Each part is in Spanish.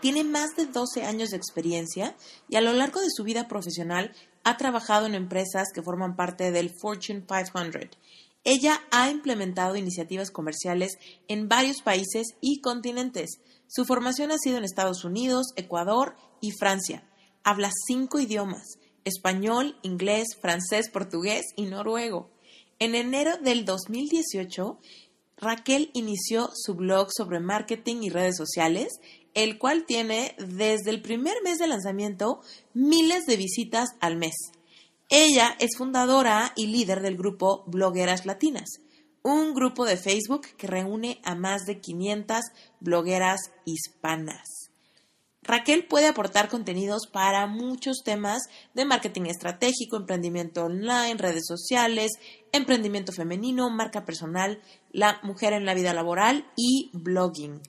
tiene más de 12 años de experiencia y a lo largo de su vida profesional ha trabajado en empresas que forman parte del Fortune 500. Ella ha implementado iniciativas comerciales en varios países y continentes. Su formación ha sido en Estados Unidos, Ecuador y Francia. Habla cinco idiomas, español, inglés, francés, portugués y noruego. En enero del 2018, Raquel inició su blog sobre marketing y redes sociales el cual tiene desde el primer mes de lanzamiento miles de visitas al mes. Ella es fundadora y líder del grupo Blogueras Latinas, un grupo de Facebook que reúne a más de 500 blogueras hispanas. Raquel puede aportar contenidos para muchos temas de marketing estratégico, emprendimiento online, redes sociales, emprendimiento femenino, marca personal, la mujer en la vida laboral y blogging.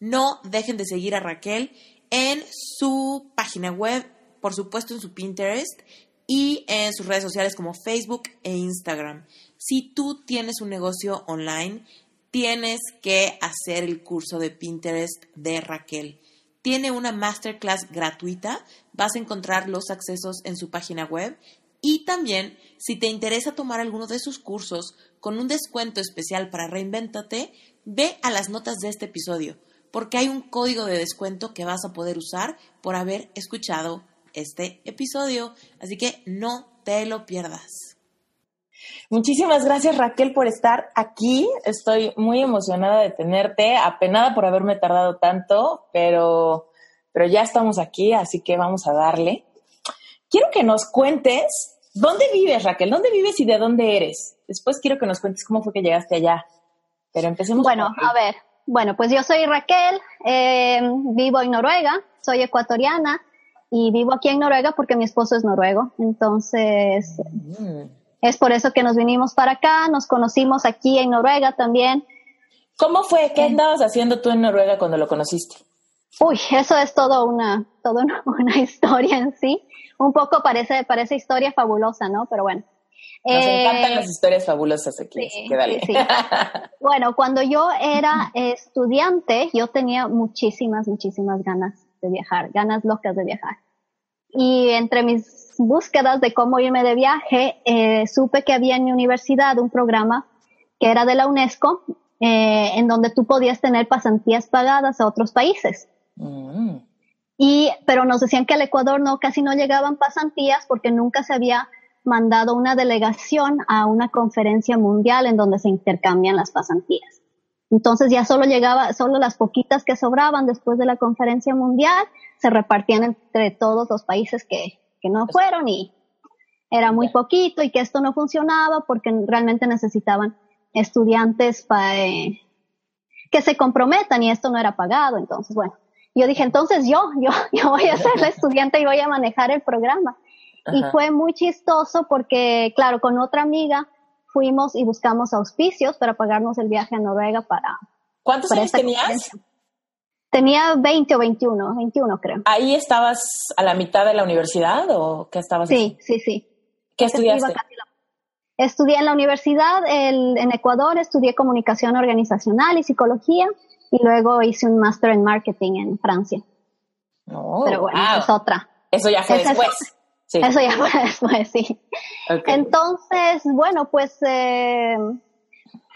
No dejen de seguir a Raquel en su página web, por supuesto en su Pinterest y en sus redes sociales como Facebook e Instagram. Si tú tienes un negocio online, tienes que hacer el curso de Pinterest de Raquel. Tiene una masterclass gratuita, vas a encontrar los accesos en su página web y también si te interesa tomar alguno de sus cursos con un descuento especial para Reinvéntate, ve a las notas de este episodio porque hay un código de descuento que vas a poder usar por haber escuchado este episodio. Así que no te lo pierdas. Muchísimas gracias Raquel por estar aquí. Estoy muy emocionada de tenerte, apenada por haberme tardado tanto, pero, pero ya estamos aquí, así que vamos a darle. Quiero que nos cuentes dónde vives, Raquel, dónde vives y de dónde eres. Después quiero que nos cuentes cómo fue que llegaste allá. Pero empecemos. Bueno, a ver, bueno, pues yo soy Raquel, eh, vivo en Noruega, soy ecuatoriana y vivo aquí en Noruega porque mi esposo es noruego. Entonces, mm. es por eso que nos vinimos para acá, nos conocimos aquí en Noruega también. ¿Cómo fue? ¿Qué andabas haciendo tú en Noruega cuando lo conociste? Uy, eso es todo una, toda una, historia en sí. Un poco parece, parece historia fabulosa, ¿no? Pero bueno. Nos encantan las historias fabulosas aquí, bueno, cuando yo era estudiante, yo tenía muchísimas, muchísimas ganas de viajar, ganas locas de viajar. Y entre mis búsquedas de cómo irme de viaje, eh, supe que había en mi universidad un programa que era de la UNESCO, eh, en donde tú podías tener pasantías pagadas a otros países. Mm. Y, pero nos decían que al Ecuador no, casi no llegaban pasantías porque nunca se había mandado una delegación a una conferencia mundial en donde se intercambian las pasantías. Entonces ya solo llegaba, solo las poquitas que sobraban después de la conferencia mundial se repartían entre todos los países que, no fueron y era muy poquito y que esto no funcionaba porque realmente necesitaban estudiantes para, eh, que se comprometan y esto no era pagado. Entonces, bueno, yo dije, entonces yo, yo, yo voy a ser la estudiante y voy a manejar el programa. Y fue muy chistoso porque, claro, con otra amiga fuimos y buscamos auspicios para pagarnos el viaje a Noruega para... ¿Cuántos años tenías? Tenía 20 o 21, 21 creo. ¿Ahí estabas a la mitad de la universidad o qué estabas Sí, sí, sí. ¿Qué estudiaste? Estudié en la universidad en Ecuador, estudié comunicación organizacional y psicología y luego hice un máster en marketing en Francia. Oh, Pero bueno, es otra. Eso ya fue después. Eso ya fue después, sí. Entonces, bueno, pues eh,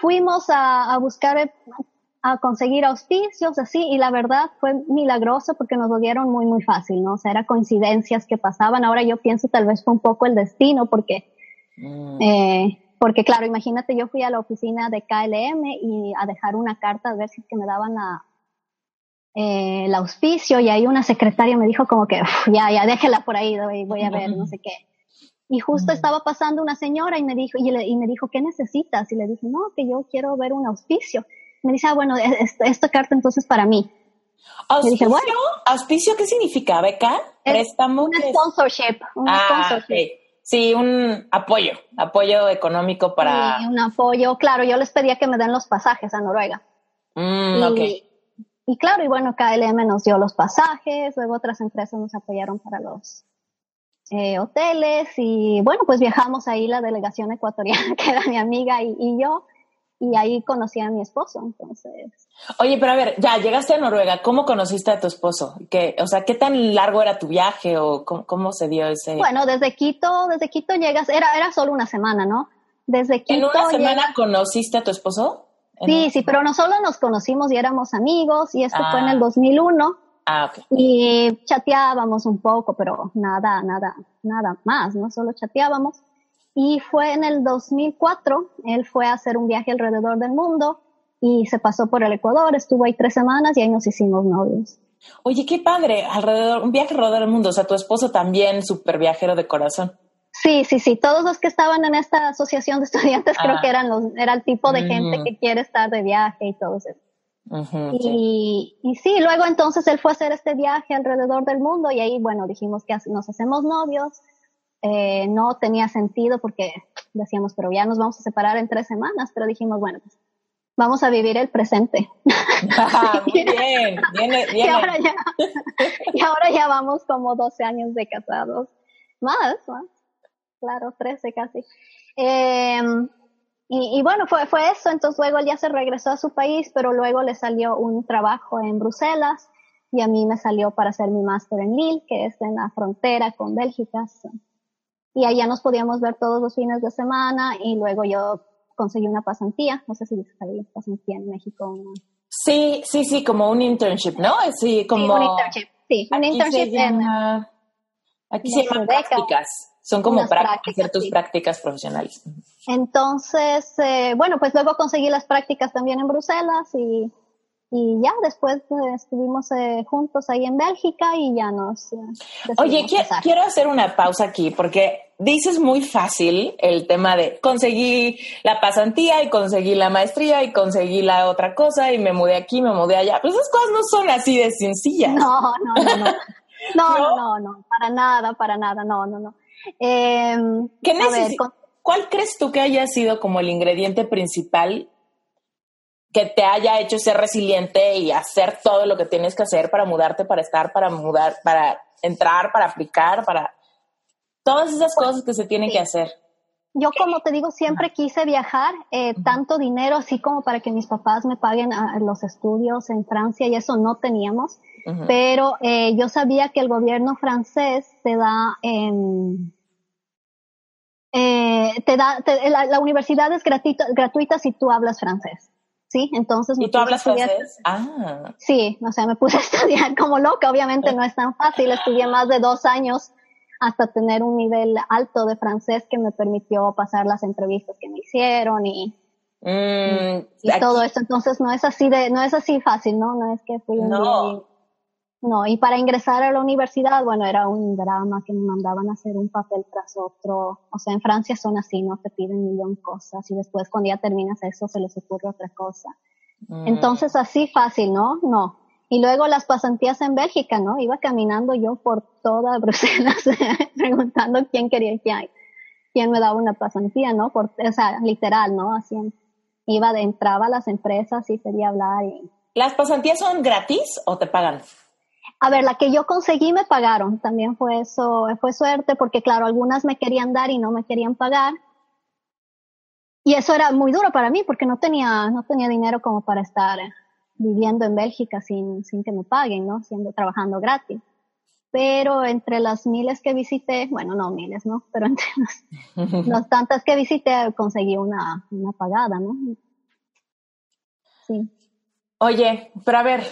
fuimos a, buscar, a conseguir auspicios, así, y la verdad fue milagroso porque nos lo dieron muy, muy fácil, ¿no? O sea, eran coincidencias que pasaban. Ahora yo pienso tal vez fue un poco el destino porque Mm. Eh, porque claro, imagínate, yo fui a la oficina de KLM y a dejar una carta a ver si que me daban la, eh, el auspicio y ahí una secretaria me dijo como que ya, ya déjela por ahí, voy a ver, no sé qué. Y justo estaba pasando una señora y me dijo, y, y, me dijo, ¿qué necesitas? Y le dije, no, que yo quiero ver un auspicio. Me dice, ah, bueno, esta carta entonces para mí. ¿Auspicio? ¿Auspicio qué significa? ¿Beca? ¿Préstamo? Un sponsorship. Un ah, sponsorship. Sí, un apoyo, apoyo económico para... Sí, un apoyo, claro, yo les pedía que me den los pasajes a Noruega. Mm, y, y claro, y bueno, KLM nos dio los pasajes, luego otras empresas nos apoyaron para los eh, hoteles y bueno, pues viajamos ahí la delegación ecuatoriana, que era mi amiga y, y yo, y ahí conocí a mi esposo, entonces. Oye, pero a ver, ya llegaste a Noruega, ¿cómo conociste a tu esposo? ¿Qué, o sea, ¿qué tan largo era tu viaje o cómo, se dio ese? Bueno, desde Quito, desde Quito llegas, era, era solo una semana, ¿no? Desde Quito. ¿En una semana conociste a tu esposo? Sí, sí, pero no solo nos conocimos y éramos amigos y esto fue en el 2001. Ah, ok. Y chateábamos un poco, pero nada, nada, nada más, ¿no? Solo chateábamos. Y fue en el 2004, él fue a hacer un viaje alrededor del mundo y se pasó por el Ecuador, estuvo ahí tres semanas y ahí nos hicimos novios. Oye, qué padre, alrededor, un viaje alrededor del mundo, o sea, tu esposo también súper viajero de corazón. Sí, sí, sí, todos los que estaban en esta asociación de estudiantes creo ah. que eran los, era el tipo de gente mm. que quiere estar de viaje y todo eso. y, y, sí, luego entonces él fue a hacer este viaje alrededor del mundo y ahí, bueno, dijimos que nos hacemos novios eh, no tenía sentido porque decíamos, pero ya nos vamos a separar en tres semanas, pero dijimos, bueno, pues, vamos a vivir el presente. Ah, muy bien, bien, Y ahora, ya, y ahora ya vamos como 12 años de casados, más, más, claro, 13 casi. Em, y, y, bueno, fue, fue eso, entonces luego él ya se regresó a su país, pero luego le salió un trabajo en Bruselas y a mí me salió para hacer mi máster en Lille, que es en la frontera con Bélgica y allá nos podíamos ver todos los fines de semana y luego yo conseguí una pasantía, no sé si sabía pasantía en México. Sí, sí, sí, como un internship, ¿no? Sí, como... un internship, sí, un internship en... Aquí se llaman prácticas, son como prácticas, hacer tus prácticas profesionales. Entonces, eh, bueno, pues luego conseguí las prácticas también en Bruselas y y ya después eh, estuvimos eh, juntos ahí en Bélgica y ya nos... Eh, Oye, quiero, hacer una pausa aquí porque dices muy fácil el tema de conseguí la pasantía y conseguí la maestría y conseguí la otra cosa y me mudé aquí, me mudé allá. Pues esas cosas no son así de sencillas. No, no, no, no. No, no, no, no, para nada, para nada, no, no, no. Eh, ¿Qué ¿Cuál crees tú que haya sido como el ingrediente principal que te haya hecho ser resiliente y hacer todo lo que tienes que hacer para mudarte, para estar, para mudar, para entrar, para aplicar, para todas esas pues, cosas que se tienen que hacer. Yo, como te digo, siempre quise viajar, eh, tanto dinero así como para que mis papás me paguen a, los estudios en Francia y eso no teníamos, pero eh, yo sabía que el gobierno francés te da, eh, te da, la, la, universidad es gratuita, gratuita si tú hablas francés. Sí, entonces... ¿Y tú hablas francés? Ah. Sí, o sea, me puse a estudiar como loca, obviamente no es tan fácil, estudié más de dos años hasta tener un nivel alto de francés que me permitió pasar las entrevistas que me hicieron y, mm, y, todo esto. Entonces no es así de, no es así fácil, ¿no? No es que fui un no. No, y para ingresar a la universidad, bueno, era un drama que me mandaban a hacer un papel tras otro. O sea, en Francia son así, ¿no? Te piden un millón de cosas y después cuando ya terminas eso se les ocurre otra cosa. Mm. Entonces, así fácil, ¿no? No. Y luego las pasantías en Bélgica, ¿no? Iba caminando yo por toda Bruselas preguntando quién quería quién, quién me daba una pasantía, ¿no? Por, o sea, literal, ¿no? Así iba, de, entraba a las empresas y quería hablar y... ¿Las pasantías son gratis o te pagan? A ver, la que yo conseguí me pagaron. También fue eso, fue suerte porque claro, algunas me querían dar y no me querían pagar. Y eso era muy duro para mí porque no tenía, no tenía dinero como para estar viviendo en Bélgica sin, sin que me paguen, ¿no? Siendo, trabajando gratis. Pero entre las miles que visité, bueno, no miles, ¿no? Pero entre las, tantas que visité conseguí una, una pagada, ¿no? Sí. Oye, pero a ver,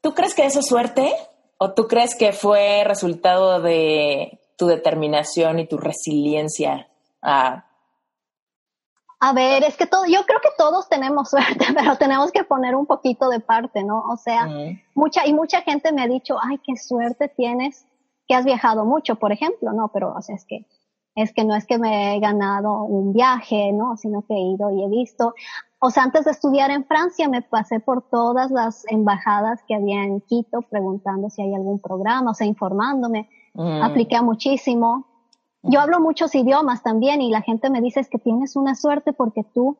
¿tú crees que eso es suerte? ¿O tú crees que fue resultado de tu determinación y tu resiliencia a A ver, es que todo, yo creo que todos tenemos suerte, pero tenemos que poner un poquito de parte, ¿no? O sea, mucha, y mucha gente me ha dicho, ay, qué suerte tienes que has viajado mucho, por ejemplo, ¿no? Pero, o sea, es que, es que no es que me he ganado un viaje, ¿no? Sino que he ido y he visto. O sea, antes de estudiar en Francia me pasé por todas las embajadas que había en Quito preguntando si hay algún programa, o sea, informándome. Mm. Apliqué muchísimo. Yo hablo muchos idiomas también y la gente me dice es que tienes una suerte porque tú,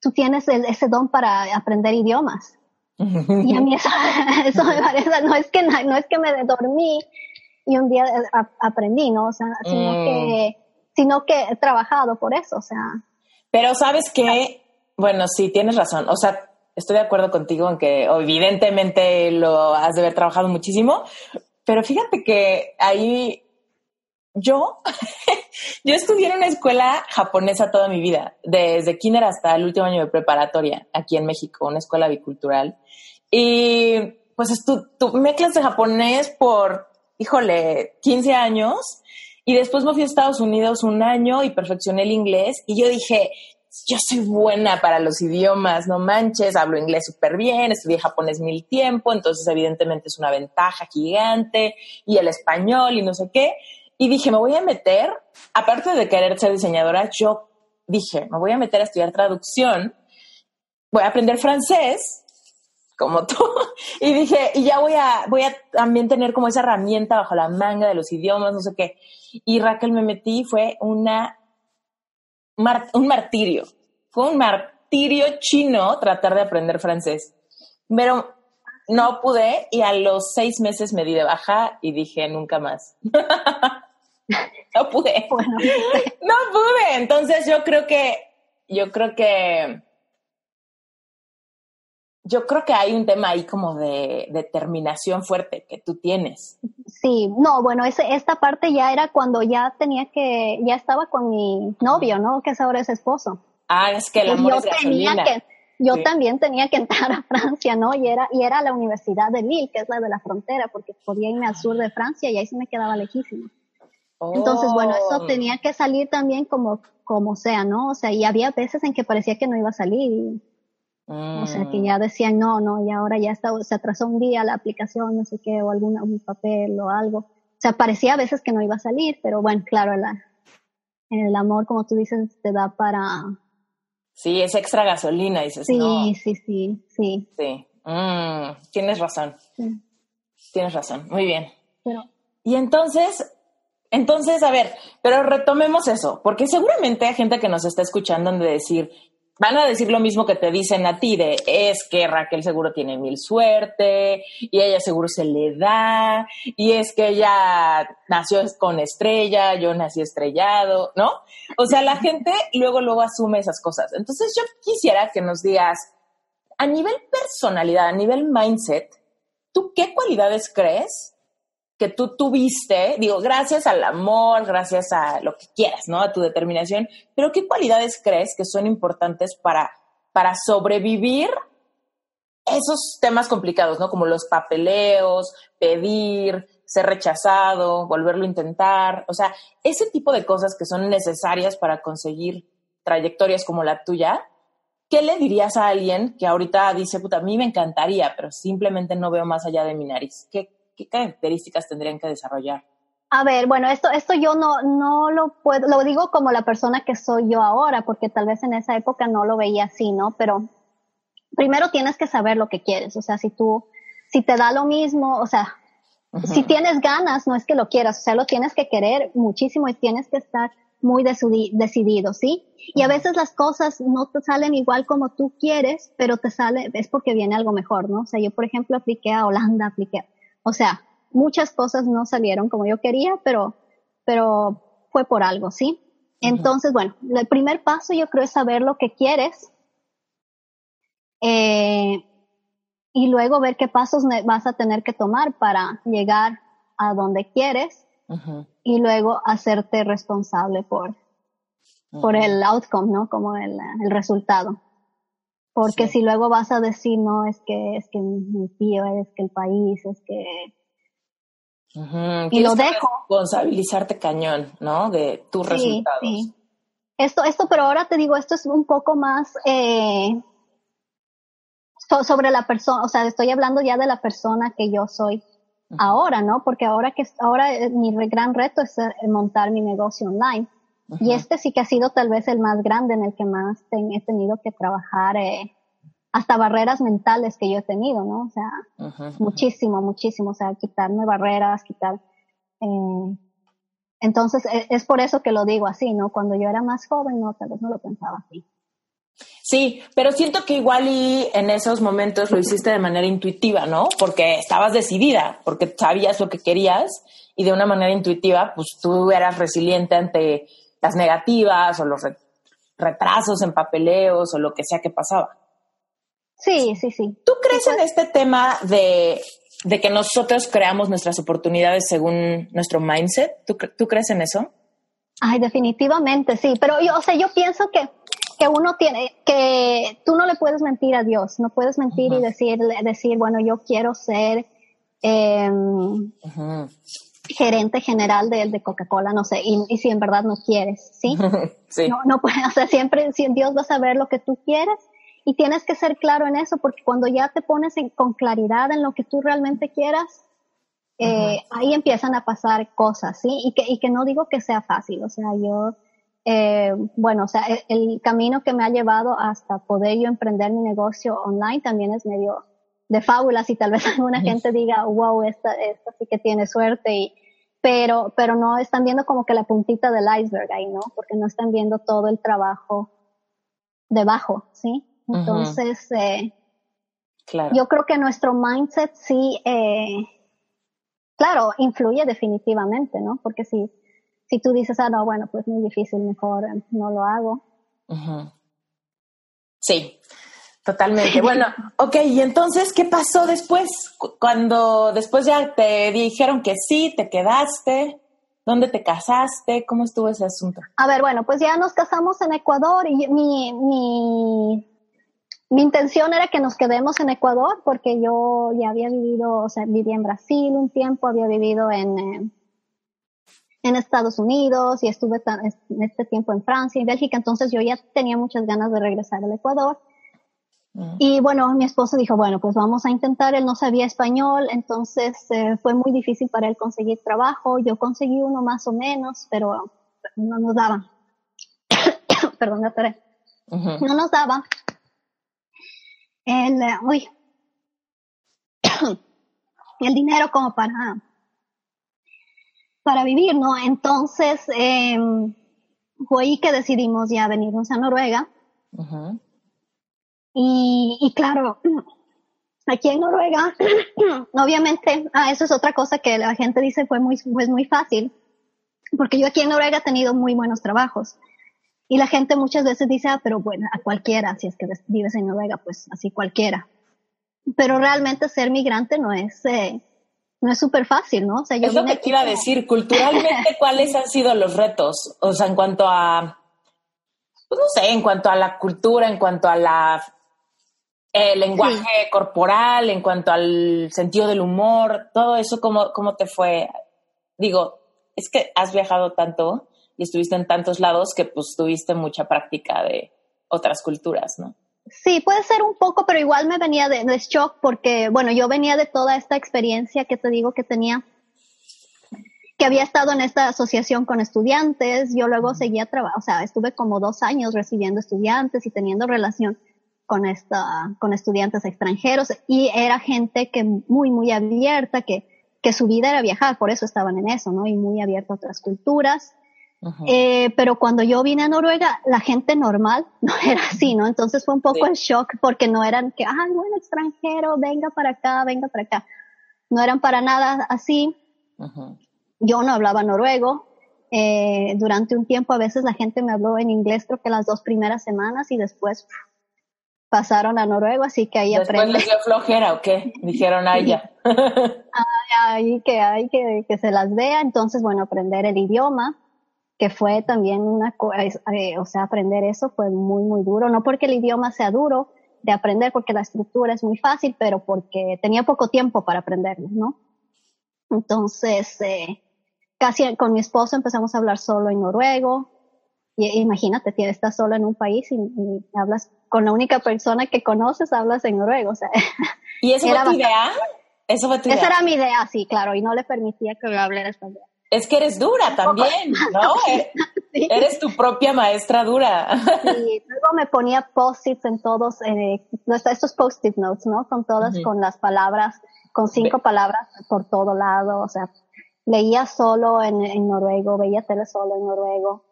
tú tienes ese don para aprender idiomas. y a mí eso, eso me parece, no es que, no es que me dormí y un día aprendí, ¿no? O sea, sino mm. que, sino que he trabajado por eso, o sea. Pero sabes que, bueno, sí, tienes razón. O sea, estoy de acuerdo contigo en que evidentemente lo has de haber trabajado muchísimo, pero fíjate que ahí yo, yo estudié en una escuela japonesa toda mi vida, desde kinder hasta el último año de preparatoria, aquí en México, una escuela bicultural. Y pues me clase de japonés por, híjole, 15 años. Y después me fui a Estados Unidos un año y perfeccioné el inglés. Y yo dije, yo soy buena para los idiomas, no manches, hablo inglés súper bien, estudié japonés mil tiempo, entonces evidentemente es una ventaja gigante, y el español y no sé qué. Y dije, me voy a meter, aparte de querer ser diseñadora, yo dije, me voy a meter a estudiar traducción, voy a aprender francés, como tú, y dije, y ya voy a, voy a también tener como esa herramienta bajo la manga de los idiomas, no sé qué. Y Raquel me metí, fue una, un martirio, fue un martirio chino tratar de aprender francés. Pero no pude y a los seis meses me di de baja y dije nunca más. no pude. no pude. Entonces yo creo que, yo creo que, yo creo que hay un tema ahí como de determinación fuerte que tú tienes. Sí, no, bueno, ese, esta parte ya era cuando ya tenía que, ya estaba con mi novio, ¿no? Que es ahora es esposo. Ah, es que el amor es tenía que, yo también tenía que entrar a Francia, ¿no? Y era, y era la Universidad de Lille, que es la de la frontera, porque podía irme al sur de Francia y ahí se me quedaba lejísimo. Entonces, bueno, eso oh. tenía que salir también como, como sea, ¿no? O sea, y había veces en que parecía que no iba a salir. O sea, que ya decían, no, no, y ahora ya está, se atrasó un día la aplicación, no sé qué, o algún un papel o algo. O sea, parecía a veces que no iba a salir, pero bueno, claro, en el amor, como tú dices, te da para, Sí, es extra gasolina, dices. Sí, sí, sí, sí. Sí. Mm, tienes razón. Tienes razón. Muy bien. Y entonces, entonces, a ver, pero retomemos eso, porque seguramente hay gente que nos está escuchando de decir, van a decir lo mismo que te dicen a ti, de es que Raquel seguro tiene mil suerte, y ella seguro se le da, y es que ella nació con estrella, yo nací estrellado, ¿no? O sea, la gente luego, luego asume esas cosas. Entonces yo quisiera que nos digas, a nivel personalidad, a nivel mindset, ¿tú qué cualidades crees que tú tuviste, digo, gracias al amor, gracias a lo que quieras, ¿no? A tu determinación, pero ¿qué cualidades crees que son importantes para, para sobrevivir esos temas complicados, ¿no? Como los papeleos, pedir, ser rechazado, volverlo a intentar, o sea, ese tipo de cosas que son necesarias para conseguir trayectorias como la tuya, ¿qué le dirías a alguien que ahorita dice, puta, a mí me encantaría, pero simplemente no veo más allá de mi nariz? ¿Qué, ¿qué características tendrían que desarrollar? A ver, bueno, esto, esto yo no, no lo puedo, lo digo como la persona que soy yo ahora, porque tal vez en esa época no lo veía así, ¿no? Pero primero tienes que saber lo que quieres, o sea, si tú, si te da lo mismo, o sea, si tienes ganas, no es que lo quieras, o sea, lo tienes que querer muchísimo y tienes que estar muy decidido, ¿sí? Y a veces las cosas no te salen igual como tú quieres, pero te sale, es porque viene algo mejor, ¿no? O sea, yo, por ejemplo, apliqué a Holanda, apliqué o sea, muchas cosas no salieron como yo quería, pero, pero fue por algo, ¿sí? Entonces, bueno, el primer paso yo creo es saber lo que quieres eh, y luego ver qué pasos vas a tener que tomar para llegar a donde quieres y luego hacerte responsable por, por el outcome, ¿no? Como el, el resultado. Porque si luego vas a decir, no, es que, es que mi tío, es que el país, es que... Y lo dejo. Responsabilizarte cañón, ¿no? De tus resultados. Sí. esto, esto, pero ahora te digo, esto es un poco más eh, sobre la persona, o sea, estoy hablando ya de la persona que yo soy ahora, ¿no? Porque ahora que ahora eh, mi gran reto es eh, montar mi negocio online. Y este sí que ha sido tal vez el más grande en el que más he tenido que trabajar eh, hasta barreras mentales que yo he tenido, ¿no? O sea, muchísimo, muchísimo, o sea, quitarme barreras, quitar... Eh, entonces, es, es por eso que lo digo así, ¿no? Cuando yo era más joven, no, tal vez no lo pensaba así. Sí, pero siento que igual y en esos momentos lo hiciste de manera intuitiva, ¿no? Porque estabas decidida, porque sabías lo que querías y de una manera intuitiva, pues tú eras resiliente ante las negativas o los retrasos en papeleos o lo que sea que pasaba. Sí, sí, sí. ¿Tú crees en este tema de, de, que nosotros creamos nuestras oportunidades según nuestro mindset? ¿Tú, ¿Tú crees en eso? Ay, definitivamente, sí. Pero yo, o sea, yo pienso que que uno tiene, que tú no le puedes mentir a Dios, no puedes mentir y decir, decir, bueno, yo quiero ser em, gerente general de, de Coca-Cola, no sé, y, si en verdad no quieres, ¿sí? sí. No, no puedes, o sea, siempre, si Dios va a saber lo que tú quieres y tienes que ser claro en eso, porque cuando ya te pones con claridad en lo que tú realmente quieras, eh, ahí empiezan a pasar cosas, ¿sí? Y que, y que no digo que sea fácil, o sea, yo eh, bueno, o sea, e, el, camino que me ha llevado hasta poder yo emprender mi negocio online también es medio de fábulas y tal vez alguna gente diga, wow, esta, esta sí que tiene suerte y, pero, pero no están viendo como que la puntita del iceberg ahí, ¿no? Porque no están viendo todo el trabajo debajo, ¿sí? Entonces, eh, claro. yo creo que nuestro mindset sí, eh, claro, influye definitivamente, ¿no? Porque si, si tú dices, ah, no, bueno, pues muy difícil, mejor no lo hago. Sí, totalmente. Bueno, ok, y entonces, ¿qué pasó después? Cuando después ya te dijeron que sí, te quedaste, ¿dónde te casaste? ¿Cómo estuvo ese asunto? A ver, bueno, pues ya nos casamos en Ecuador y mi, mi, mi intención era que nos quedemos en Ecuador porque yo ya había vivido, o sea, viví en Brasil un tiempo, había vivido en... Eh, en Estados Unidos y estuve en este tiempo en Francia y Bélgica, entonces yo ya tenía muchas ganas de regresar al Ecuador. Y bueno, mi esposo dijo, bueno, pues vamos a intentar, él no sabía español, entonces eh, fue muy difícil para él conseguir trabajo, yo conseguí uno más o menos, pero no nos daba. Perdón, me No nos daba. El, eh, uy, el dinero como para para vivir, ¿no? Entonces, eh, fue ahí que decidimos ya venirnos a Noruega. Y, y, claro, aquí en Noruega, obviamente, ah, eso es otra cosa que la gente dice fue muy, pues muy fácil, porque yo aquí en Noruega he tenido muy buenos trabajos. Y la gente muchas veces dice, ah, pero bueno, a cualquiera, si es que vives en Noruega, pues así cualquiera. Pero realmente ser migrante no es, eh, no es súper fácil, ¿no? O sea, yo es lo que te iba a decir, culturalmente, ¿cuáles han sido los retos? O sea, en cuanto a, pues no sé, en cuanto a la cultura, en cuanto a la el lenguaje corporal, en cuanto al sentido del humor, todo eso, ¿cómo, ¿cómo te fue? Digo, es que has viajado tanto y estuviste en tantos lados que pues tuviste mucha práctica de otras culturas, ¿no? Sí, puede ser un poco, pero igual me venía de, shock porque, bueno, yo venía de toda esta experiencia que te digo que tenía, que había estado en esta asociación con estudiantes, yo luego seguía trabajando, o sea, estuve como dos años recibiendo estudiantes y teniendo relación con esta, con estudiantes extranjeros y era gente que muy, muy abierta, que, que su vida era viajar, por eso estaban en eso, ¿no? Y muy abierta a otras culturas. Eh, pero cuando yo vine a Noruega, la gente normal no era así, ¿no? Entonces fue un poco el shock porque no eran que, ay, bueno, extranjero, venga para acá, venga para acá. No eran para nada así. Yo no hablaba noruego. Eh, durante un tiempo a veces la gente me habló en inglés, creo que las dos primeras semanas y después pasaron a noruego, así que ahí Después les dio flojera o qué? Dijeron a ella. ahí que hay que, que se las vea, entonces bueno, aprender el idioma que fue también una, eh, o sea, aprender eso fue muy, muy duro, no porque el idioma sea duro de aprender, porque la estructura es muy fácil, pero porque tenía poco tiempo para aprenderlo, ¿no? Entonces, eh, casi con mi esposo empezamos a hablar solo en noruego, Y, imagínate, estás solo en un país y, hablas con la única persona que conoces, hablas en noruego. O sea, ¿Y eso fue tu idea? ¿Eso fue tu idea? Esa era mi idea, sí, claro, y no le permitía que me hablara español. Es que eres dura también, ¿no? Eres tu propia maestra dura. Sí, luego me ponía post-its en todos, eh, estos post-it notes, ¿no? Con todas, con las palabras, con cinco palabras por todo lado, o sea, leía solo en, en noruego, veía tele solo en noruego,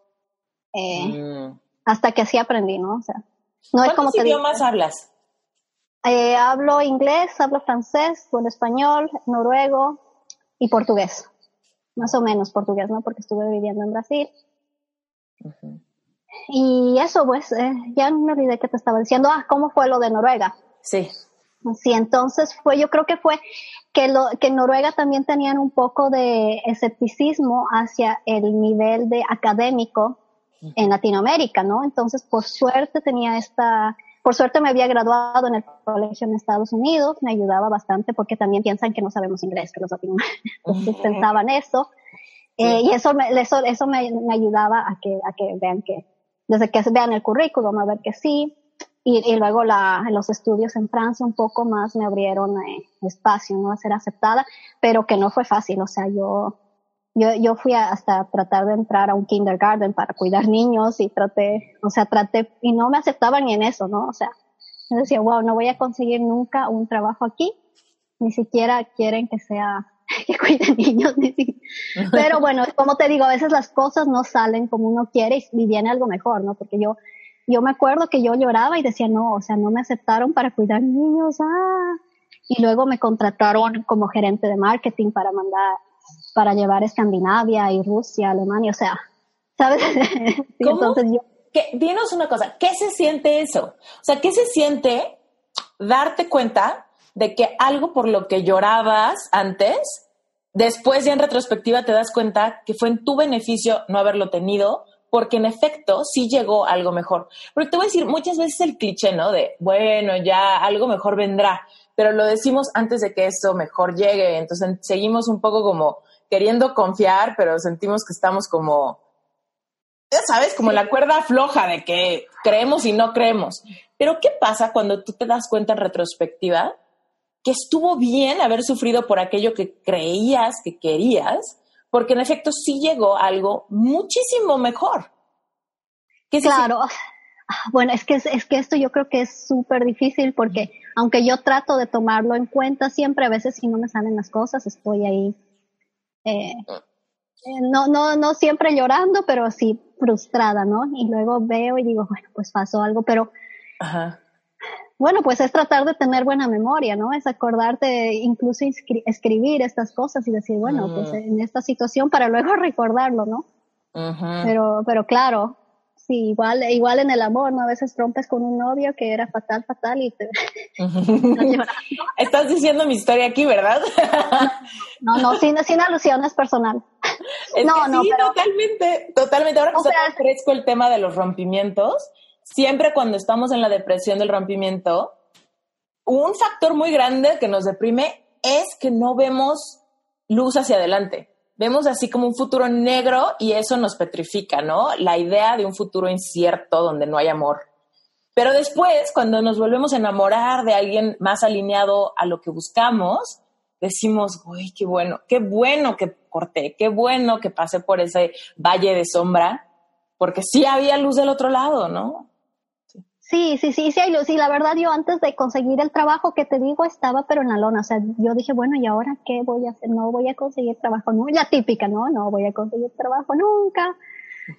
eh, mm. hasta que así aprendí, ¿no? O sea, no es como te idiomas hablas? Eh, hablo inglés, hablo francés, hablo español, noruego y portugués. Más o menos portugués, ¿no? Porque estuve viviendo en Brasil. Y eso, pues, eh, ya me olvidé que te estaba diciendo. Ah, ¿cómo fue lo de Noruega? Sí. Sí, entonces fue, yo creo que fue que, lo, que en Noruega también tenían un poco de escepticismo hacia el nivel de académico en Latinoamérica, ¿no? Entonces, por suerte tenía esta, por suerte me había graduado en el colegio en Estados Unidos, me ayudaba bastante porque también piensan que no sabemos inglés, que los latinos pensaban eso. Eh, y eso, me, eso, eso me, me, ayudaba a que, a que vean que, desde que vean el currículum, a ver que sí. Y, y luego la, los estudios en Francia un poco más me abrieron eh, espacio, ¿no? A ser aceptada, pero que no fue fácil. O sea, yo, yo, yo fui hasta tratar de entrar a un kindergarten para cuidar niños y traté, o sea, traté, y no me aceptaban ni en eso, ¿no? O sea, yo decía, wow, no voy a conseguir nunca un trabajo aquí, ni siquiera quieren que sea que cuiden niños. Pero bueno, como te digo, a veces las cosas no salen como uno quiere y, viene algo mejor, ¿no? Porque yo, yo me acuerdo que yo lloraba y decía, no, o sea, no me aceptaron para cuidar niños, ah. Y luego me contrataron como gerente de marketing para mandar, para llevar Escandinavia y Rusia, Alemania, o sea, ¿sabes? Entonces yo... dinos una cosa, ¿qué se siente eso? O sea, ¿qué se siente darte cuenta de que algo por lo que llorabas antes, después ya en retrospectiva te das cuenta que fue en tu beneficio no haberlo tenido, porque en efecto sí llegó algo mejor. Porque te voy a decir, muchas veces el cliché, ¿no? De, bueno, ya algo mejor vendrá, pero lo decimos antes de que eso mejor llegue, entonces seguimos un poco como queriendo confiar, pero sentimos que estamos como, ya sabes, como la cuerda floja de que creemos y no creemos. Pero ¿qué pasa cuando tú te das cuenta en retrospectiva que estuvo bien haber sufrido por aquello que creías que querías, porque en efecto sí llegó algo muchísimo mejor. claro. Bueno, es que, es que esto yo creo que es súper difícil porque aunque yo trato de tomarlo en cuenta siempre, a veces si no me salen las cosas, estoy ahí, eh, eh, no, no, no siempre llorando, pero sí frustrada, ¿no? Y luego veo y digo, bueno, pues pasó algo, pero Ajá bueno, pues es tratar de tener buena memoria, ¿no? Es acordarte, incluso escribir estas cosas y decir, bueno, pues en esta situación para luego recordarlo, ¿no? Pero, pero claro, sí, igual, igual en el amor, ¿no? A veces rompes con un novio que era fatal, fatal y te... Estás diciendo mi historia aquí, ¿verdad? no, no, sin, sin alusiones personal. no, no, sí, totalmente, totalmente. Ahora que o sea, fresco el tema de los rompimientos, siempre cuando estamos en la depresión del rompimiento, un factor muy grande que nos deprime es que no vemos luz hacia adelante. Vemos así como un futuro negro y eso nos petrifica, ¿no? La idea de un futuro incierto donde no hay amor. Pero después, cuando nos volvemos a enamorar de alguien más alineado a lo que buscamos, decimos, uy, qué bueno, qué bueno que corté, qué bueno que pasé por ese valle de sombra, porque sí había luz del otro lado, ¿no? Sí, sí, sí, sí, sí, la verdad yo antes de conseguir el trabajo que te digo estaba pero en la lona, o sea, yo dije, bueno, ¿y ahora qué voy a hacer? No voy a conseguir trabajo, no, la típica, no, no voy a conseguir trabajo nunca,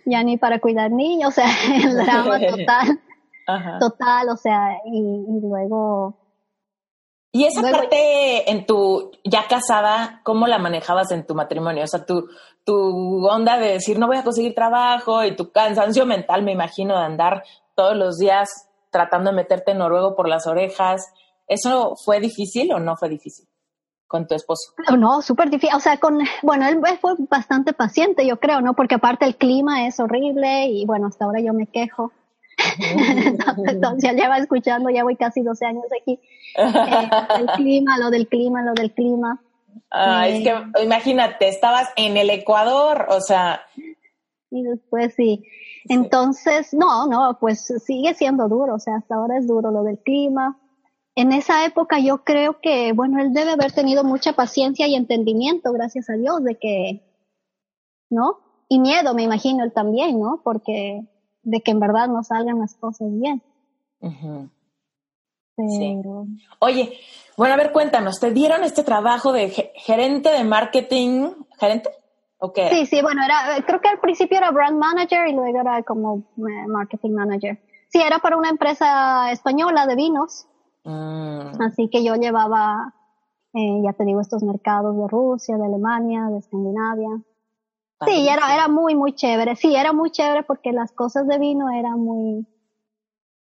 ya ni para cuidar niños, o sea, el drama total, total, o sea, y, luego... Y esa parte en tu, ya casada, ¿cómo la manejabas en tu matrimonio? O sea, tu, tu onda de decir, no voy a conseguir trabajo y tu cansancio mental, me imagino, de andar todos los días tratando de meterte en noruego por las orejas. ¿Eso fue difícil o no fue difícil con tu esposo? No, súper difícil. O sea, con, bueno, él fue bastante paciente, yo creo, ¿no? Porque aparte el clima es horrible y bueno, hasta ahora yo me quejo. entonces, ya lleva escuchando, ya voy casi 12 años aquí. Eh, el clima, lo del clima, lo del clima. Ah, es que eh, imagínate, estabas en el Ecuador, o sea. Y después sí. Entonces, no, no, pues sigue siendo duro, o sea, hasta ahora es duro lo del clima. En esa época yo creo que, bueno, él debe haber tenido mucha paciencia y entendimiento, gracias a Dios, de que, ¿no? Y miedo, me imagino él también, ¿no? Porque de que en verdad no salgan las cosas bien. Pero... Oye, bueno, a ver, cuéntanos, ¿te dieron este trabajo de gerente de marketing? ¿Gerente? Okay. Sí, sí, bueno, era, creo que al principio era brand manager y luego era como eh, marketing manager. Sí, era para una empresa española de vinos. Mm. Así que yo llevaba, eh, ya te digo, estos mercados de Rusia, de Alemania, de Escandinavia. Sí, era, era muy, muy chévere. Sí, era muy chévere porque las cosas de vino eran muy,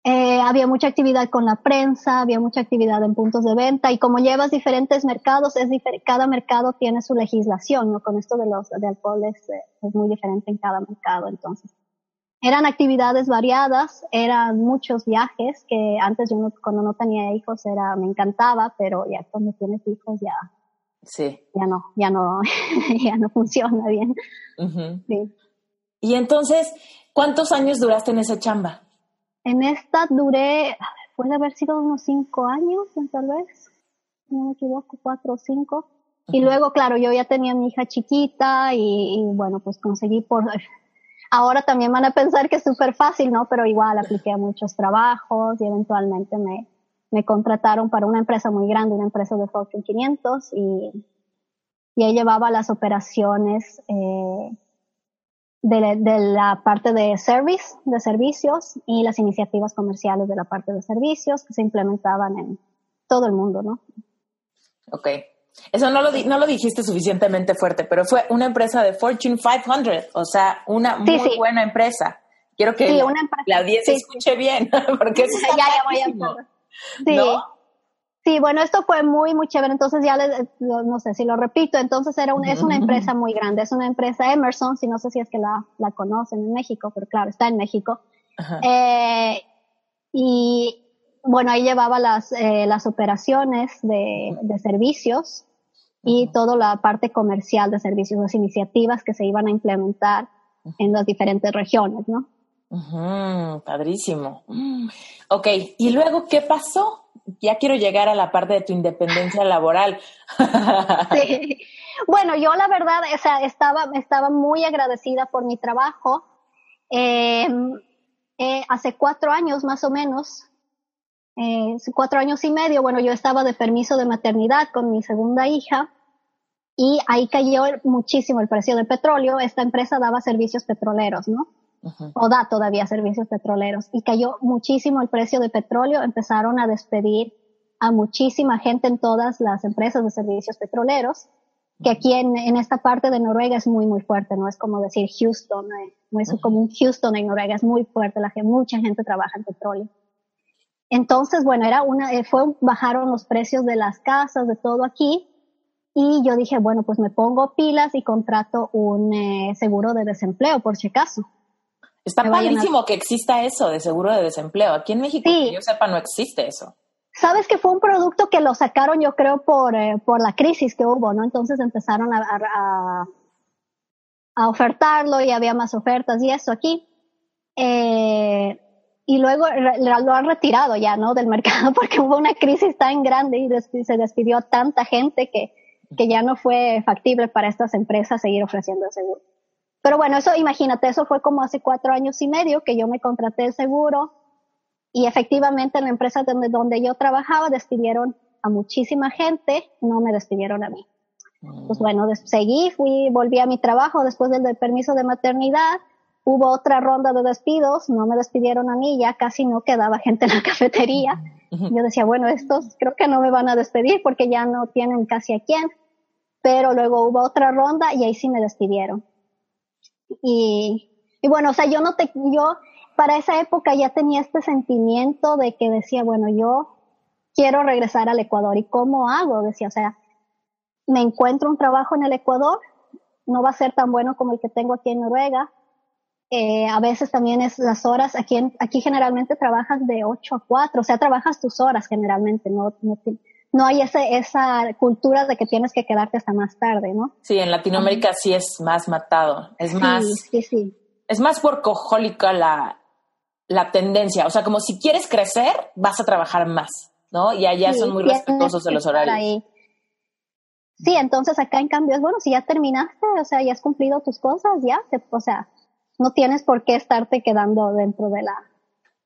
eh, había mucha actividad con la prensa, había mucha actividad en puntos de venta y como llevas diferentes mercados, es cada mercado tiene su legislación, ¿no? Con esto de los de alcohol es, es muy diferente en cada mercado, entonces. Eran actividades variadas, eran muchos viajes que antes yo cuando no tenía hijos era me encantaba, pero ya cuando tienes hijos ya sí. ya no, ya no ya no funciona bien. sí. Y entonces, ¿cuántos años duraste en esa chamba? En esta duré, puede haber sido unos cinco años, tal vez, no me equivoco, cuatro o cinco. Y luego, claro, yo ya tenía mi hija chiquita y, bueno, pues conseguí por... Ahora también van a pensar que es súper fácil, ¿no? Pero igual apliqué a muchos trabajos y eventualmente me, me contrataron para una empresa muy grande, una empresa de Fortune 500 y, y ahí llevaba las operaciones eh, de, la parte de service, de servicios y las iniciativas comerciales de la parte de servicios que se implementaban en todo el mundo, ¿no? Ok. Eso no lo, no lo dijiste suficientemente fuerte, pero fue una empresa de Fortune 500, o sea, una muy buena empresa. Quiero que la audiencia escuche bien, porque eso ya, ya voy a Sí. Sí, bueno, esto fue muy, muy chévere. Entonces ya, no sé si lo repito, entonces era una, es una empresa muy grande, es una empresa Emerson, si no sé si es que la, la conocen en México, pero claro, está en México. Eh, y bueno, ahí llevaba las, eh, las operaciones de, de servicios y toda la parte comercial de servicios, las iniciativas que se iban a implementar en las diferentes regiones, ¿no? padrísimo. Ok, ¿y luego qué pasó? Ya quiero llegar a la parte de tu independencia laboral. sí. Bueno, yo la verdad, o sea, estaba, estaba muy agradecida por mi trabajo. Em, eh, hace cuatro años más o menos, eh, cuatro años y medio, bueno, yo estaba de permiso de maternidad con mi segunda hija y ahí cayó muchísimo el precio del petróleo. Esta empresa daba servicios petroleros, ¿no? O da todavía servicios petroleros. Y cayó muchísimo el precio de petróleo, empezaron a despedir a muchísima gente en todas las empresas de servicios petroleros, que aquí en, en esta parte de Noruega es muy, muy fuerte, no es como decir Houston, eh, no es como un Houston en Noruega, es muy fuerte, la gente, mucha gente trabaja en petróleo. Entonces, bueno, era una, eh, fue, bajaron los precios de las casas, de todo aquí, y yo dije, bueno, pues me pongo pilas y contrato un eh, seguro de desempleo, por si acaso. Está padrísimo que exista eso de seguro de desempleo. Aquí en México, que yo sepa, no existe eso. Sabes que fue un producto que lo sacaron, yo creo, por, eh, por la crisis que hubo, ¿no? Entonces empezaron a, a, a, ofertarlo y había más ofertas y eso aquí. Eh, y luego lo han retirado ya, ¿no? Del mercado porque hubo una crisis tan grande y se despidió tanta gente que, que ya no fue factible para estas empresas seguir ofreciendo el seguro. Pero bueno, eso imagínate, eso fue como hace cuatro años y medio que yo me contraté el seguro y efectivamente en la empresa donde, donde yo trabajaba despidieron a muchísima gente, no me despidieron a mí. Pues bueno, seguí, fui, volví a mi trabajo después del, permiso de maternidad, hubo otra ronda de despidos, no me despidieron a mí, ya casi no quedaba gente en la cafetería. Yo decía, bueno, estos creo que no me van a despedir porque ya no tienen casi a quién. Pero luego hubo otra ronda y ahí sí me despidieron. Y, y bueno, o sea, yo no te, yo para esa época ya tenía este sentimiento de que decía, bueno, yo quiero regresar al Ecuador. ¿Y cómo hago? Decía, o sea, me encuentro un trabajo en el Ecuador, no va a ser tan bueno como el que tengo aquí en Noruega. Eh, a veces también es las horas, aquí, en, aquí generalmente trabajas de 8 a 4, o sea, trabajas tus horas generalmente, no, no, no hay ese, esa cultura de que tienes que quedarte hasta más tarde, ¿no? Sí, en Latinoamérica sí es más matado, es más... Sí, sí, es más workahólica la, la tendencia. O sea, como si quieres crecer, vas a trabajar más, ¿no? Y allá son muy respetuosos de los horarios. Sí, entonces acá en cambio es, bueno, si ya terminaste, o sea, ya has cumplido tus cosas, ya, o sea, no tienes por qué estarte quedando dentro de la...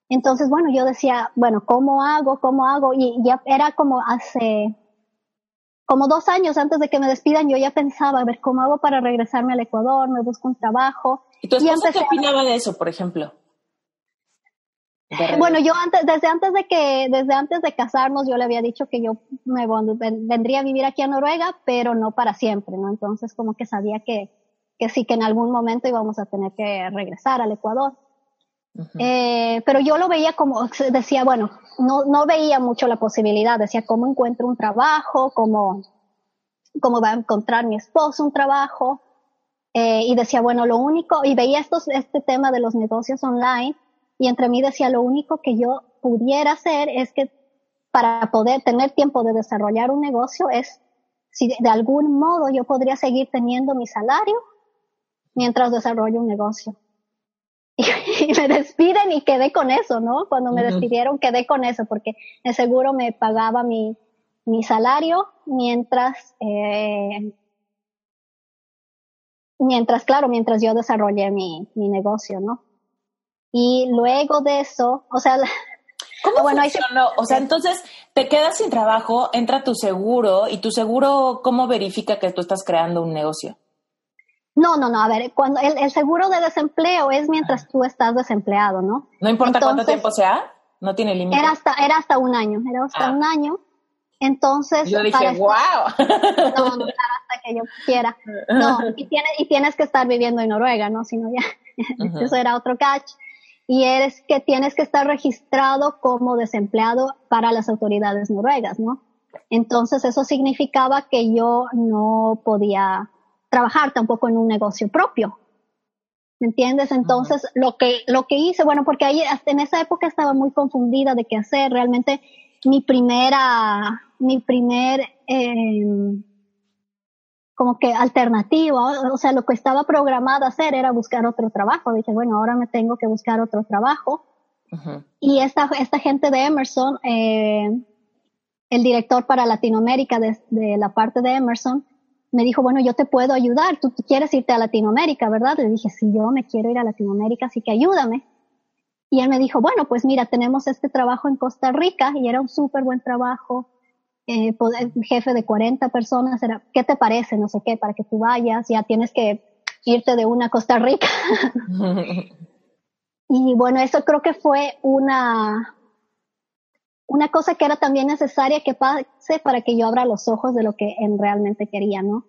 Entonces, bueno, yo decía, bueno, ¿cómo hago? ¿Cómo hago? Y ya era como hace, como dos años antes de que me despidan, yo ya pensaba, a ver, ¿cómo hago para regresarme al Ecuador? Me busco un trabajo. ¿Y tu qué opinaba de eso, por ejemplo? Bueno, yo antes, desde antes de que, desde antes de casarnos, yo le había dicho que yo me vendría a vivir aquí a Noruega, pero no para siempre, ¿no? Entonces, como que sabía que, que sí, que en algún momento íbamos a tener que regresar al Ecuador. Eh, pero yo lo veía como, decía, bueno, no, no veía mucho la posibilidad, decía, ¿cómo encuentro un trabajo? ¿Cómo, cómo va a encontrar mi esposo un trabajo? Eh, y decía, bueno, lo único, y veía estos, este tema de los negocios online, y entre mí decía, lo único que yo pudiera hacer es que para poder tener tiempo de desarrollar un negocio es si de, algún modo yo podría seguir teniendo mi salario mientras desarrollo un negocio. Y, me despiden y quedé con eso, ¿no? Cuando me despidieron quedé con eso porque el seguro me pagaba mi, mi salario mientras, eh, mientras, claro, mientras yo desarrollé mi, mi negocio, ¿no? Y luego de eso, o sea, ¿Cómo bueno, funcionó? O sea, entonces te quedas sin trabajo, entra tu seguro y tu seguro, ¿cómo verifica que tú estás creando un negocio? No, no, no, a ver, cuando el, seguro de desempleo es mientras tú estás desempleado, ¿no? No importa cuánto tiempo sea, no tiene límite. Era hasta, era hasta un año, era hasta ah. un año. Entonces. Yo dije, wow. No, no, hasta que yo quiera. No, y tienes, y tienes que estar viviendo en Noruega, ¿no? Si no, ya. Eso era otro catch y eres que tienes que estar registrado como desempleado para las autoridades noruegas, ¿no? Entonces eso significaba que yo no podía trabajar tampoco en un negocio propio. ¿Me entiendes? Entonces lo que lo que hice, bueno, porque ahí hasta en esa época estaba muy confundida de qué hacer. Realmente mi primera mi primer eh, como que alternativa, o sea, lo que estaba programado a hacer era buscar otro trabajo. Dije, bueno, ahora me tengo que buscar otro trabajo. Y esta, esta gente de Emerson, eh, el director para Latinoamérica de, de, la parte de Emerson, me dijo, bueno, yo te puedo ayudar, tú quieres irte a Latinoamérica, ¿verdad? Le dije, sí, yo me quiero ir a Latinoamérica, así que ayúdame. Y él me dijo, bueno, pues mira, tenemos este trabajo en Costa Rica y era un súper buen trabajo eh, jefe de 40 personas, era, ¿qué te parece? No sé qué, para que tú vayas, ya tienes que irte de una Costa Rica. y bueno, eso creo que fue una, una cosa que era también necesaria que pase para que yo abra los ojos de lo que en realmente quería, ¿no?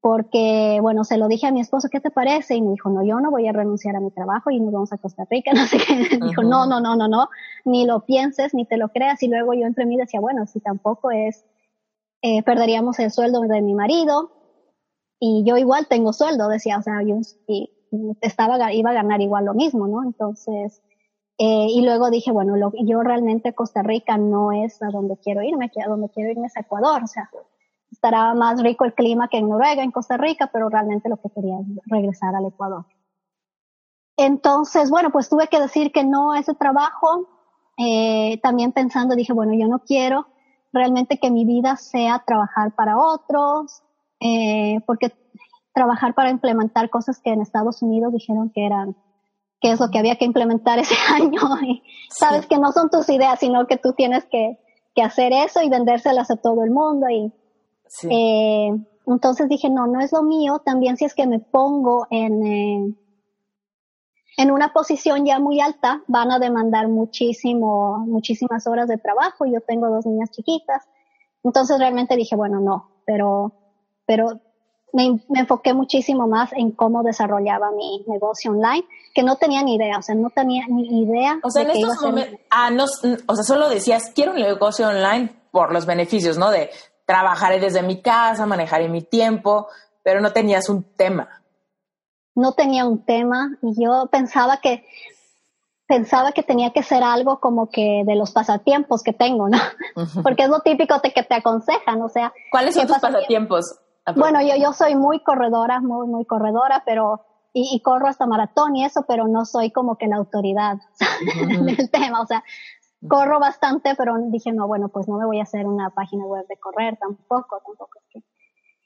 porque, bueno, se lo dije a mi esposo, ¿qué te parece? Y me dijo, no, yo no voy a renunciar a mi trabajo y nos vamos a Costa Rica, no sé qué. Dijo, no, no, no, no, no, ni lo pienses, ni te lo creas. Y luego yo entre mí decía, bueno, si tampoco es, eh, perderíamos el sueldo de mi marido y yo igual tengo sueldo, decía, o sea, yo y estaba, iba a ganar igual lo mismo, ¿no? Entonces, eh, y luego dije, bueno, lo, yo realmente Costa Rica no es a donde quiero irme, a donde quiero irme es a Ecuador, o sea, estará más rico el clima que en Noruega, en Costa Rica, pero realmente lo que quería es regresar al Ecuador. Entonces, bueno, pues tuve que decir que no a ese trabajo, eh, también pensando, dije, bueno, yo no quiero realmente que mi vida sea trabajar para otros, eh, porque trabajar para implementar cosas que en Estados Unidos dijeron que eran, que es lo que había que implementar ese año, y sabes que no son tus ideas, sino que tú tienes que, que hacer eso y vendérselas a todo el mundo y eh, entonces dije, no, no es lo mío. También si es que me pongo en, eh, en una posición ya muy alta, van a demandar muchísimo, muchísimas horas de trabajo. Yo tengo dos niñas chiquitas. Entonces realmente dije, bueno, no, pero, pero me, me, enfoqué muchísimo más en cómo desarrollaba mi negocio online, que no tenía ni idea, o sea, no tenía ni idea. O sea, en estos momentos, ah, no, o sea, solo decías, quiero un negocio online por los beneficios, ¿no? De trabajaré desde mi casa, manejaré mi tiempo, pero no tenías un tema. No tenía un tema y yo pensaba que pensaba que tenía que ser algo como que de los pasatiempos que tengo, ¿no? Porque es lo típico de que te aconsejan, o sea. ¿Cuáles son tus pasatiempos? Bueno, yo, yo soy muy corredora, muy, muy corredora, pero y, corro hasta maratón y eso, pero no soy como que la autoridad del tema, o sea, corro bastante, pero dije, no, bueno, pues no me voy a hacer una página web de correr tampoco, tampoco es que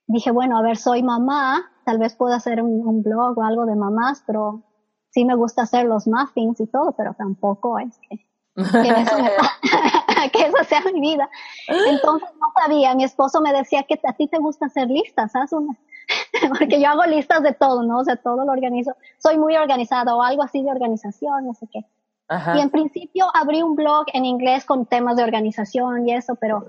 dije, bueno, a ver, soy mamá, tal vez puedo hacer un, blog o algo de mamás, pero sí me gusta hacer los muffins y todo, pero tampoco es que, que, eso, que eso sea mi vida. Entonces no sabía, mi esposo me decía que a ti te gusta hacer listas, haz una. Porque yo hago listas de todo, ¿no? O sea, todo lo organizo. Soy muy organizado o algo así de organización, no sé qué. Y en principio abrí un blog en inglés con temas de organización y eso, pero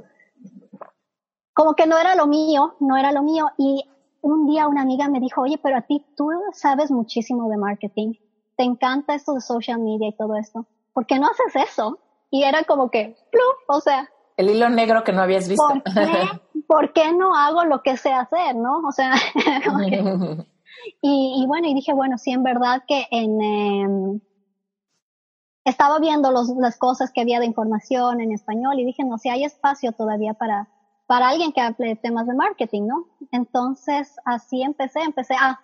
como que no era lo mío, no era lo mío. Y un día una amiga me dijo, oye, pero a ti tú sabes muchísimo de marketing, te encanta esto de social media y todo esto, ¿por qué no haces eso? Y era como que, o sea. El hilo negro que no habías visto. ¿por qué, ¿por qué no hago lo que sé hacer, no? O sea, y, bueno, y dije, bueno, sí, en verdad que en... Em, estaba viendo los, las cosas que había de información en español y dije, no, si hay espacio todavía para, para alguien que hable temas de marketing, ¿no? Entonces, así empecé, empecé a,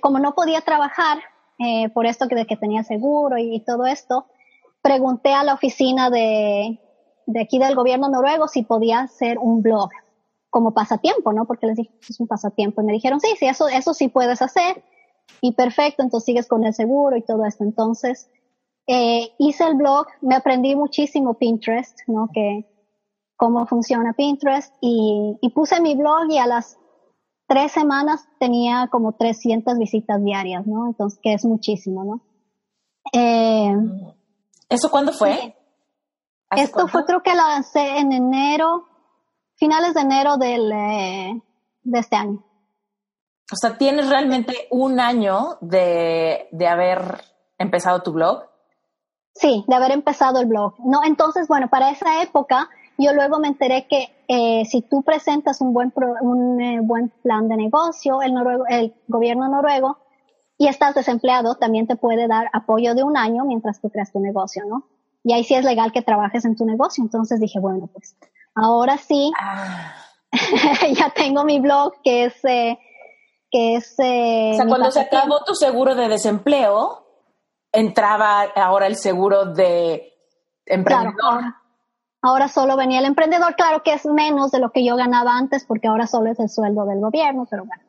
como no podía trabajar, eh, por esto que, de que tenía seguro y, todo esto, pregunté a la oficina de, de aquí del gobierno noruego si podía hacer un blog como pasatiempo, ¿no? Porque les dije, es un pasatiempo. Y me dijeron, sí, sí, eso, eso sí puedes hacer. Y perfecto, entonces sigues con el seguro y todo esto. Entonces, eh, hice el blog, me aprendí muchísimo Pinterest, ¿no? Que, cómo funciona Pinterest y, puse mi blog y a las tres semanas tenía como 300 visitas diarias, ¿no? Entonces, que es muchísimo, ¿no? Eh, ¿Eso cuándo fue? Esto fue creo que lo lancé en enero, finales de enero del, eh, de este año. O sea, tienes realmente un año de, de haber empezado tu blog. Sí, de haber empezado el blog. No, entonces, bueno, para esa época yo luego me enteré que eh, si tú presentas un buen, un eh, buen plan de negocio, el, noruego, el gobierno noruego, y estás desempleado, también te puede dar apoyo de un año mientras tú creas tu negocio, ¿no? Y ahí sí es legal que trabajes en tu negocio. Entonces dije, bueno, pues ahora sí, ah. ya tengo mi blog que es... Eh, que es o sea, cuando se acabó tu seguro de desempleo, entraba ahora el seguro de emprendedor. Ahora solo venía el emprendedor, claro que es menos de lo que yo ganaba antes porque ahora solo es el sueldo del gobierno, pero bueno,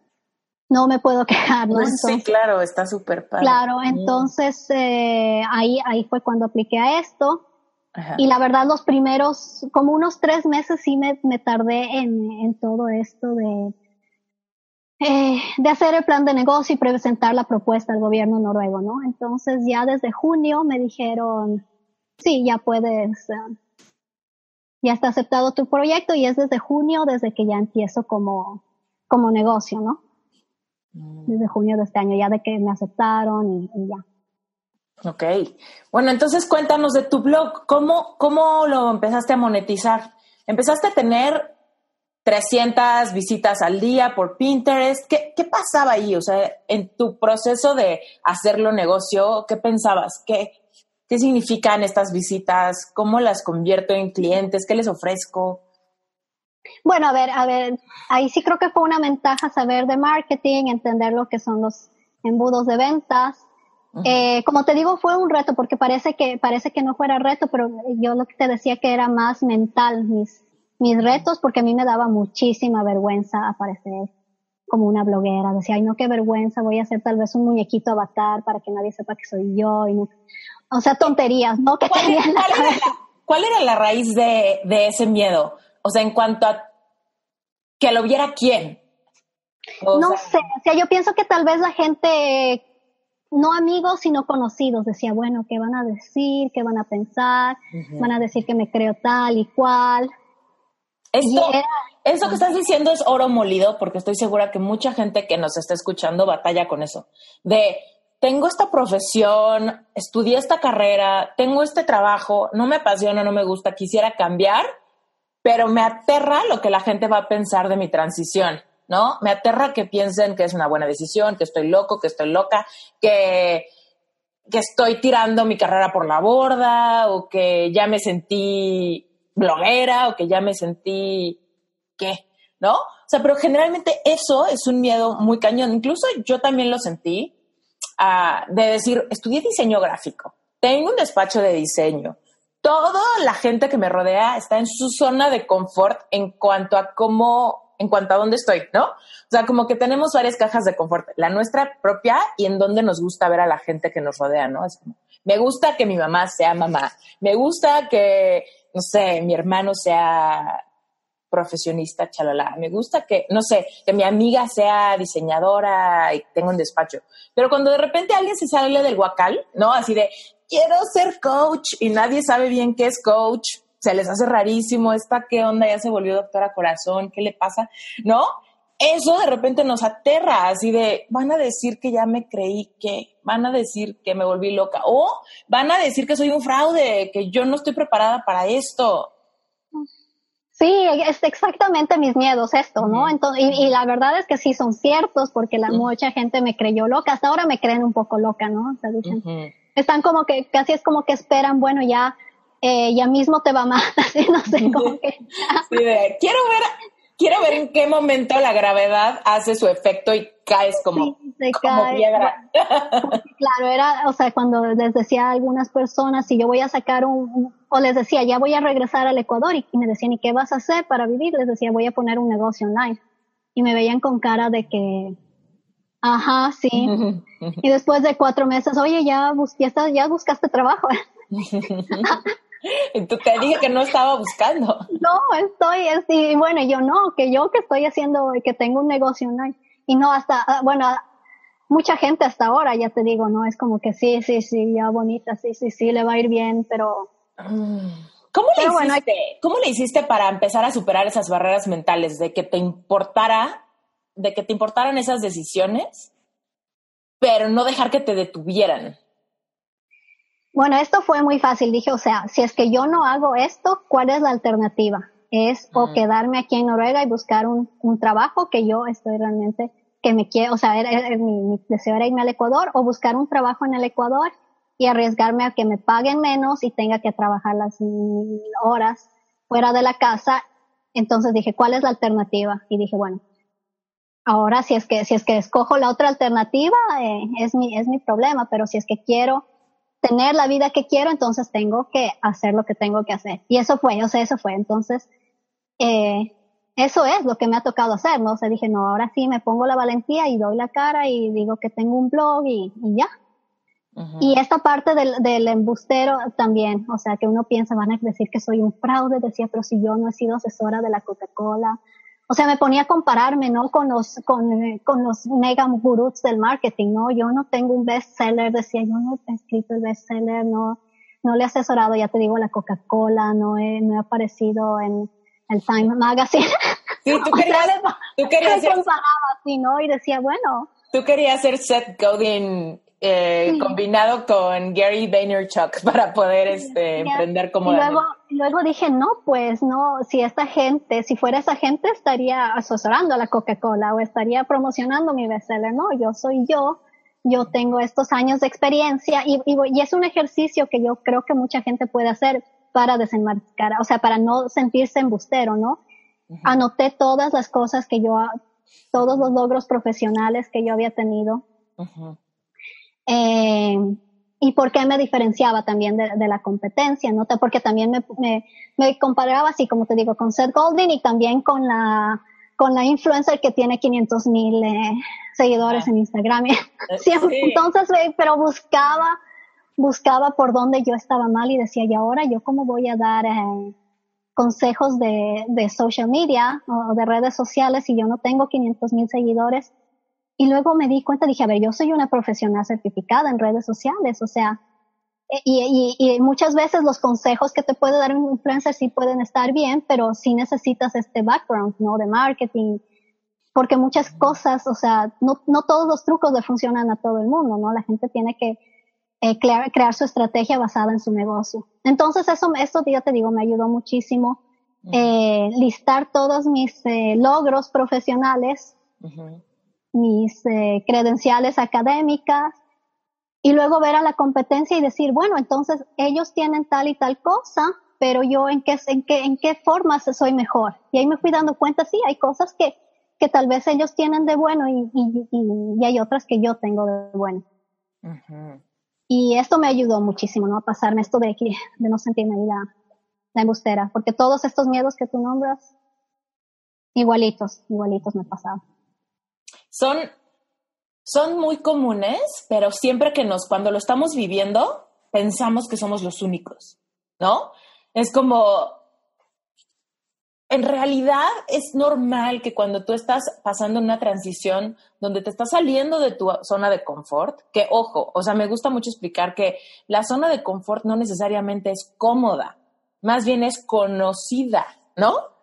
no me puedo quejar, ¿no? sí, claro, está súper padre. Claro, entonces eh, ahí, ahí fue cuando apliqué a esto. Y la verdad, los primeros, como unos tres meses sí me, me tardé en, en, todo esto de, eh, de hacer el plan de negocio y presentar la propuesta al gobierno noruego, ¿no? Entonces ya desde junio me dijeron, sí, ya puedes, uh, ya está aceptado tu proyecto y es desde junio, desde que ya empiezo como, como negocio, ¿no? Mm. Desde junio de este año, ya de que me aceptaron y, ya. Ok. Bueno, entonces cuéntanos de tu blog. ¿Cómo, ¿Cómo lo empezaste a monetizar? ¿Empezaste a tener 300 visitas al día por Pinterest? ¿Qué, qué pasaba ahí? O sea, en tu proceso de hacerlo negocio, ¿qué pensabas? ¿Qué, ¿Qué significan estas visitas? ¿Cómo las convierto en clientes? ¿Qué les ofrezco? Bueno, a ver, a ver, ahí sí creo que fue una ventaja saber de marketing, entender lo que son los embudos de ventas. Eh, como te digo, fue un reto porque parece que, parece que no fuera reto, pero yo lo que te decía que era más mental mis, mis retos porque a mí me daba muchísima vergüenza aparecer como una bloguera. Decía, ay, no, qué vergüenza, voy a hacer tal vez un muñequito avatar para que nadie sepa que soy yo. Y no, o sea, tonterías, ¿no? Que ¿Cuál, ¿cuál, era la, raíz de, ese miedo? O sea, en cuanto a que lo viera quién. no sé, o sea, yo pienso que tal vez la gente, no amigos, sino conocidos, decía, bueno, ¿qué van a decir? ¿Qué van a pensar? Van a decir que me creo tal y cual. Esto, eso que estás diciendo es oro molido, porque estoy segura que mucha gente que nos está escuchando batalla con eso. De, tengo esta profesión, estudié esta carrera, tengo este trabajo, no me apasiona, no me gusta, quisiera cambiar, pero me aterra lo que la gente va a pensar de mi transición, ¿no? Me aterra que piensen que es una buena decisión, que estoy loco, que estoy loca, que, que estoy tirando mi carrera por la borda o que ya me sentí bloguera o que ya me sentí, ¿qué? ¿No? O sea, pero generalmente eso es un miedo muy cañón. Incluso yo también lo sentí ah, de decir, estudié diseño gráfico, tengo un despacho de diseño, toda la gente que me rodea está en su zona de confort en cuanto a cómo, en cuanto a dónde estoy, ¿no? O sea, como que tenemos varias cajas de confort, la nuestra propia y en dónde nos gusta ver a la gente que nos rodea, ¿no? Es como, me gusta que mi mamá sea mamá, me gusta que, no sé, mi hermano sea profesionista, chalala. Me gusta que, no sé, que mi amiga sea diseñadora y tenga un despacho. Pero cuando de repente alguien se sale del guacal, ¿no? Así de, quiero ser coach y nadie sabe bien qué es coach, se les hace rarísimo, esta qué onda, ya se volvió doctora corazón, ¿qué le pasa? ¿No? Eso de repente nos aterra, así de, van a decir que ya me creí que, van a decir que me volví loca, o van a decir que soy un fraude, que yo no estoy preparada para esto. Sí, es exactamente mis miedos esto, ¿no? Entonces, y, la verdad es que sí son ciertos porque la mucha gente me creyó loca, hasta ahora me creen un poco loca, ¿no? O sea, dicen, están como que, casi es como que esperan, bueno, ya, eh, ya mismo te va mal, así, no sé, como que. Sí, quiero ver, quiero ver en qué momento la gravedad hace su efecto y caes como, como piedra. claro, era, o sea, cuando les decía a algunas personas, si yo voy a sacar un, o les decía, ya voy a regresar al Ecuador, y, me decían, ¿y qué vas a hacer para vivir? Les decía, voy a poner un negocio online. Y me veían con cara de que, ajá, sí. y después de cuatro meses, oye, ya, ya, ya buscaste trabajo. Y tú te dije que no estaba buscando. No, estoy, y bueno, yo no, que yo que estoy haciendo, que tengo un negocio online y no hasta, ah, bueno, mucha gente hasta ahora, ya te digo, ¿no? Es como que sí, sí, sí, ya bonita, sí, sí, sí, le va a ir bien, pero... ¿Cómo le, hiciste, ¿Cómo le hiciste para empezar a superar esas barreras mentales de que te importara, de que te importaran esas decisiones, pero no dejar que te detuvieran? Bueno, esto fue muy fácil. Dije, o sea, si es que yo no hago esto, ¿cuál es la alternativa? es o quedarme aquí en Noruega y buscar un, un, trabajo que yo estoy realmente, que me quiero, o sea, mi, deseo era irme al Ecuador o buscar un trabajo en el Ecuador y arriesgarme a que me paguen menos y tenga que trabajar las horas fuera de la casa. Entonces dije, ¿cuál es la alternativa? Y dije, bueno, ahora si es que, si es que escojo la otra alternativa, eh, es mi, es mi problema, pero si es que quiero tener la vida que quiero, entonces tengo que hacer lo que tengo que hacer. Y eso fue, o sea, eso fue. Entonces, eh, eso es lo que me ha tocado hacer, ¿no? O sea, dije, no, ahora sí me pongo la valentía y doy la cara y digo que tengo un blog y, ya. Y esta parte del, del, embustero también, o sea, que uno piensa, van a decir que soy un fraude, decía, pero si yo no he sido asesora de la Coca-Cola. O sea, me ponía a compararme, ¿no? Con los, con, con los mega gurús del marketing, ¿no? Yo no tengo un bestseller, decía, yo no he escrito el bestseller, no, no le he asesorado, ya te digo, la Coca-Cola, no he, no he aparecido en, el Time Magazine. Sí, tú querías, tú querías ser, así, ¿no? Y decía, bueno. Tú querías ser Seth Godin eh, combinado con Gary Vaynerchuk para poder este, emprender como... Luego, luego dije, no, pues no, si esta gente, si fuera esa gente estaría asesorando a la Coca-Cola o estaría promocionando mi bestseller. No, yo soy yo, yo tengo estos años de experiencia y, y, y es un ejercicio que yo creo que mucha gente puede hacer para desenmascarar, o sea, para no sentirse embustero, ¿no? Anoté todas las cosas que yo, todos los logros profesionales que yo había tenido. Eh, y por qué me diferenciaba también de, de la competencia, ¿no? Porque también me, me, me, comparaba así, como te digo, con Seth Golding y también con la, con la influencer que tiene 500 mil eh, seguidores en Instagram. Siempre, Entonces, pero buscaba buscaba por dónde yo estaba mal y decía, ¿y ahora yo cómo voy a dar eh, consejos de, de, social media o de redes sociales si yo no tengo 500 mil seguidores? Y luego me di cuenta, dije, a ver, yo soy una profesional certificada en redes sociales, o sea, e, y, y, y, muchas veces los consejos que te puede dar un influencer sí pueden estar bien, pero sí necesitas este background, ¿no? De marketing, porque muchas cosas, o sea, no, no todos los trucos le funcionan a todo el mundo, ¿no? La gente tiene que eh, crear, crear, su estrategia basada en su negocio. Entonces, eso, eso ya te digo, me ayudó muchísimo. Eh, listar todos mis eh, logros profesionales, mis eh, credenciales académicas, y luego ver a la competencia y decir, bueno, entonces ellos tienen tal y tal cosa, pero yo en qué, en qué, en qué forma soy mejor. Y ahí me fui dando cuenta, sí, hay cosas que, que tal vez ellos tienen de bueno y, y, y, y hay otras que yo tengo de bueno. Y esto me ayudó muchísimo, ¿no? A pasarme esto de, de no sentirme la, la embustera, porque todos estos miedos que tú nombras, igualitos, igualitos me pasaban. Son, son muy comunes, pero siempre que nos, cuando lo estamos viviendo, pensamos que somos los únicos, ¿no? Es como, en realidad es normal que cuando tú estás pasando una transición donde te estás saliendo de tu zona de confort, que ojo, o sea, me gusta mucho explicar que la zona de confort no necesariamente es cómoda, más bien es conocida, ¿no?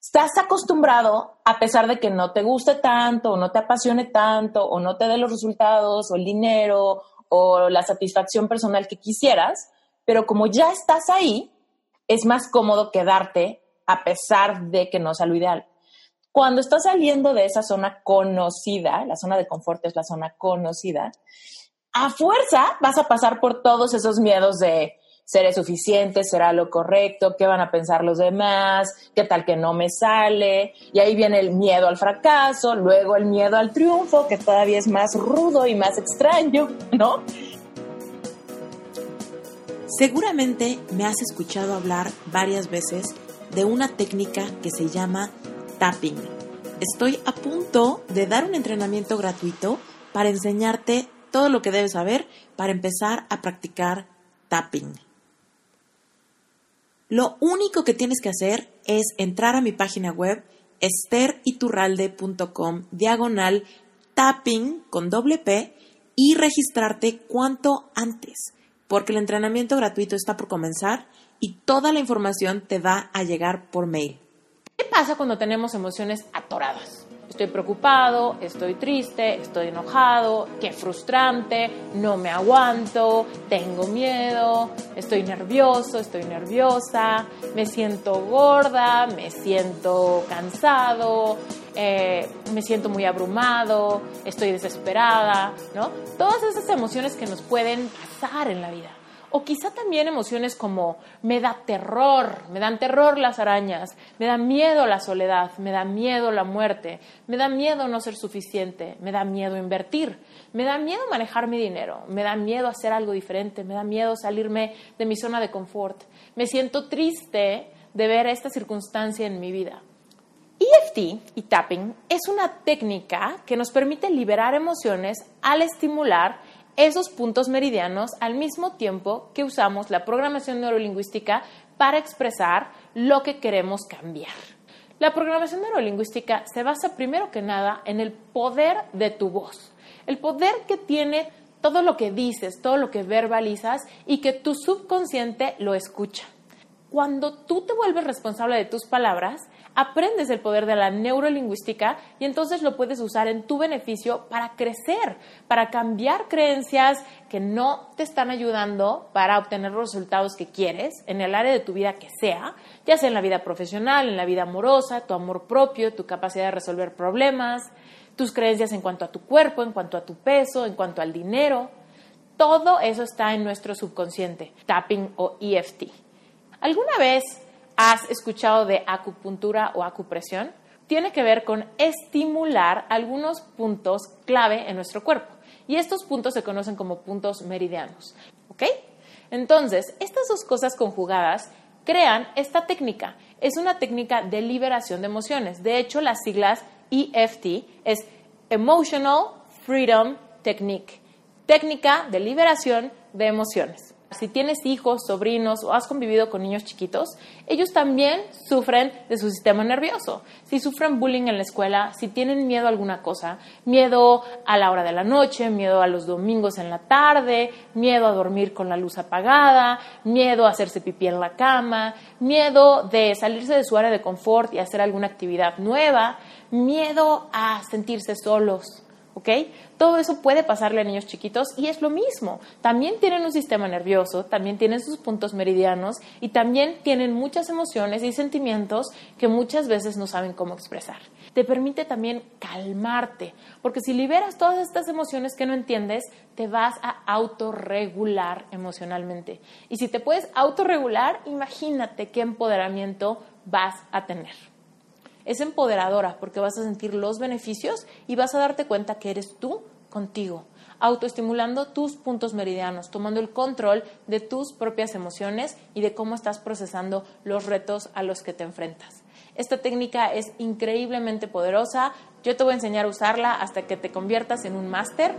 Estás acostumbrado, a pesar de que no te guste tanto, o no te apasione tanto, o no te dé los resultados, o el dinero, o la satisfacción personal que quisieras, pero como ya estás ahí, es más cómodo quedarte a pesar de que no sea lo ideal. Cuando estás saliendo de esa zona conocida, la zona de confort es la zona conocida, a fuerza vas a pasar por todos esos miedos de seré suficiente, será lo correcto, qué van a pensar los demás, qué tal que no me sale, y ahí viene el miedo al fracaso, luego el miedo al triunfo, que todavía es más rudo y más extraño, ¿no? Seguramente me has escuchado hablar varias veces de una técnica que se llama tapping. Estoy a punto de dar un entrenamiento gratuito para enseñarte todo lo que debes saber para empezar a practicar tapping. Lo único que tienes que hacer es entrar a mi página web esteriturralde.com diagonal tapping con doble P y registrarte cuanto antes, porque el entrenamiento gratuito está por comenzar y toda la información te va a llegar por mail. ¿Qué pasa cuando tenemos emociones atoradas? Estoy preocupado, estoy triste, estoy enojado, qué frustrante, no me aguanto, tengo miedo, estoy nervioso, estoy nerviosa, me siento gorda, me siento cansado, eh, me siento muy abrumado, estoy desesperada, ¿no? Todas esas emociones que nos pueden pasar en la vida. O quizá también emociones como me da terror, me dan terror las arañas, me da miedo la soledad, me da miedo la muerte, me da miedo no ser suficiente, me da miedo invertir, me da miedo manejar mi dinero, me da miedo hacer algo diferente, me da miedo salirme de mi zona de confort, me siento triste de ver esta circunstancia en mi vida. EFT y tapping es una técnica que nos permite liberar emociones al estimular esos puntos meridianos al mismo tiempo que usamos la programación neurolingüística para expresar lo que queremos cambiar. La programación neurolingüística se basa primero que nada en el poder de tu voz, el poder que tiene todo lo que dices, todo lo que verbalizas y que tu subconsciente lo escucha. Cuando tú te vuelves responsable de tus palabras, aprendes el poder de la neurolingüística y entonces lo puedes usar en tu beneficio para crecer, para cambiar creencias que no te están ayudando para obtener los resultados que quieres en el área de tu vida que sea, ya sea en la vida profesional, en la vida amorosa, tu amor propio, tu capacidad de resolver problemas, tus creencias en cuanto a tu cuerpo, en cuanto a tu peso, en cuanto al dinero. Todo eso está en nuestro subconsciente, tapping o EFT. ¿Alguna vez has escuchado de acupuntura o acupresión? Tiene que ver con estimular algunos puntos clave en nuestro cuerpo. Y estos puntos se conocen como puntos meridianos. ¿Ok? Entonces, estas dos cosas conjugadas crean esta técnica. Es una técnica de liberación de emociones. De hecho, las siglas EFT es Emotional Freedom Technique. Técnica de liberación de emociones. Si tienes hijos, sobrinos o has convivido con niños chiquitos, ellos también sufren de su sistema nervioso. Si sufren bullying en la escuela, si tienen miedo a alguna cosa, miedo a la hora de la noche, miedo a los domingos en la tarde, miedo a dormir con la luz apagada, miedo a hacerse pipí en la cama, miedo de salirse de su área de confort y hacer alguna actividad nueva, miedo a sentirse solos, ¿ok? Todo eso puede pasarle a niños chiquitos y es lo mismo. También tienen un sistema nervioso, también tienen sus puntos meridianos y también tienen muchas emociones y sentimientos que muchas veces no saben cómo expresar. Te permite también calmarte, porque si liberas todas estas emociones que no entiendes, te vas a autorregular emocionalmente. Y si te puedes autorregular, imagínate qué empoderamiento vas a tener es empoderadora porque vas a sentir los beneficios y vas a darte cuenta que eres tú contigo. autoestimulando tus puntos meridianos, tomando el control de tus propias emociones y de cómo estás procesando los retos a los que te enfrentas. Esta técnica es increíblemente poderosa. Yo te voy a enseñar a usarla hasta que te conviertas en un máster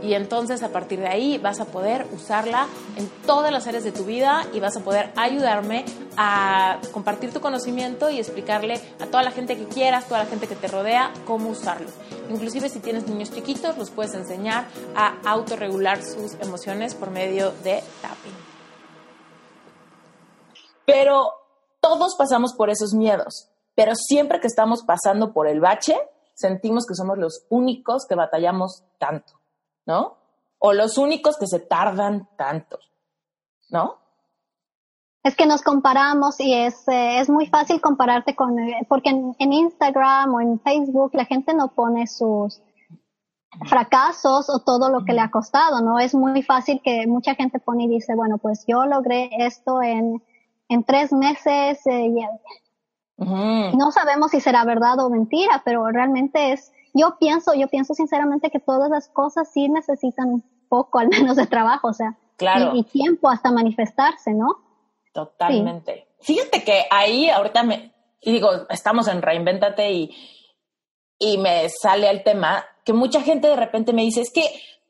y entonces a partir de ahí vas a poder usarla en todas las áreas de tu vida y vas a poder ayudarme a compartir tu conocimiento y explicarle a toda la gente que quieras, toda la gente que te rodea, cómo usarlo. Inclusive si tienes niños chiquitos, los puedes enseñar a autorregular sus emociones por medio de tapping. Pero todos pasamos por esos miedos pero siempre que estamos pasando por el bache, sentimos que somos los únicos que batallamos tanto, ¿no? O los únicos que se tardan tanto, ¿no? Es que nos comparamos y es, eh, es muy fácil compararte con, eh, porque en, Instagram o en Facebook la gente no pone sus fracasos o todo lo que le ha costado, ¿no? Es muy fácil que mucha gente pone y dice, bueno, pues yo logré esto en, en tres meses eh, no sabemos si será verdad o mentira, pero realmente es, yo pienso, yo pienso sinceramente que todas las cosas sí necesitan un poco al menos de trabajo, o sea, y, tiempo hasta manifestarse, ¿no? Totalmente. Fíjate que ahí ahorita me, y digo, estamos en Reinventate y, y me sale el tema que mucha gente de repente me dice, es que,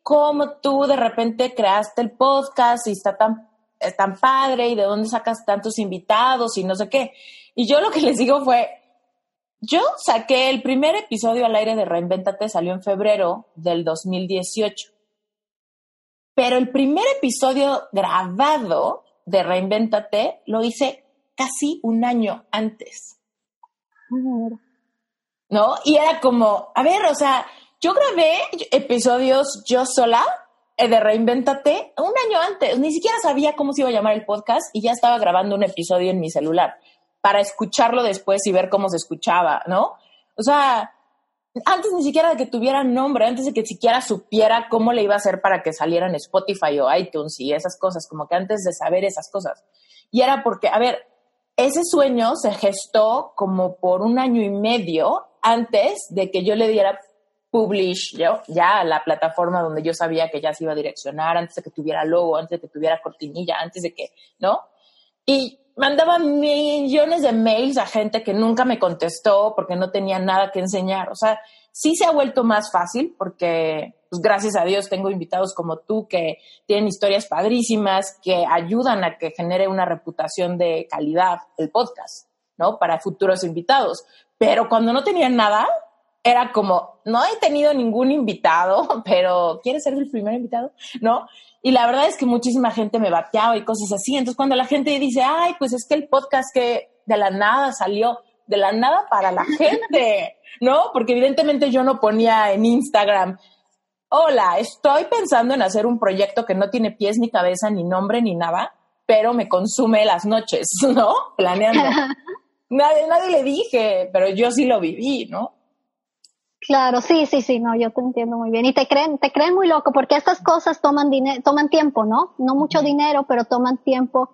¿cómo tú de repente creaste el podcast y está tan, tan padre y de dónde sacas tantos invitados y no sé qué? Y yo lo que les digo fue, yo saqué el primer episodio al aire de Reinventate, salió en febrero del 2018. Pero el primer episodio grabado de Reinventate lo hice casi un año antes. ¿No? Y era como, a ver, o sea, yo grabé episodios yo sola eh, de Reinventate un año antes. Ni siquiera sabía cómo se iba a llamar el podcast y ya estaba grabando un episodio en mi celular para escucharlo después y ver cómo se escuchaba, ¿no? O sea, antes ni siquiera de que tuviera nombre, antes de que siquiera supiera cómo le iba a hacer para que saliera en Spotify o iTunes y esas cosas, como que antes de saber esas cosas. Y era porque, a ver, ese sueño se gestó como por un año y medio antes de que yo le diera publish yo, ya a la plataforma donde yo sabía que ya se iba a direccionar, antes de que tuviera logo, antes de que tuviera cortinilla, antes de que, ¿no? Y mandaba millones de mails a gente que nunca me contestó porque no tenía nada que enseñar. O sea, sí se ha vuelto más fácil porque, pues gracias a Dios, tengo invitados como tú que tienen historias padrísimas, que ayudan a que genere una reputación de calidad el podcast, ¿no? Para futuros invitados. Pero cuando no tenían nada, era como, no he tenido ningún invitado, pero ¿quieres ser el primer invitado? ¿No? Y la verdad es que muchísima gente me bateaba y cosas así. Entonces, cuando la gente dice, ay, pues es que el podcast que de la nada salió, de la nada para la gente, ¿no? Porque evidentemente yo no ponía en Instagram, hola, estoy pensando en hacer un proyecto que no tiene pies ni cabeza, ni nombre, ni nada, pero me consume las noches, ¿no? Planeando. nadie, nadie le dije, pero yo sí lo viví, ¿no? Claro, sí, sí, sí, no, yo te entiendo muy bien. Y te creen, te creen muy loco porque estas cosas toman dinero, toman tiempo, ¿no? No mucho dinero, pero toman tiempo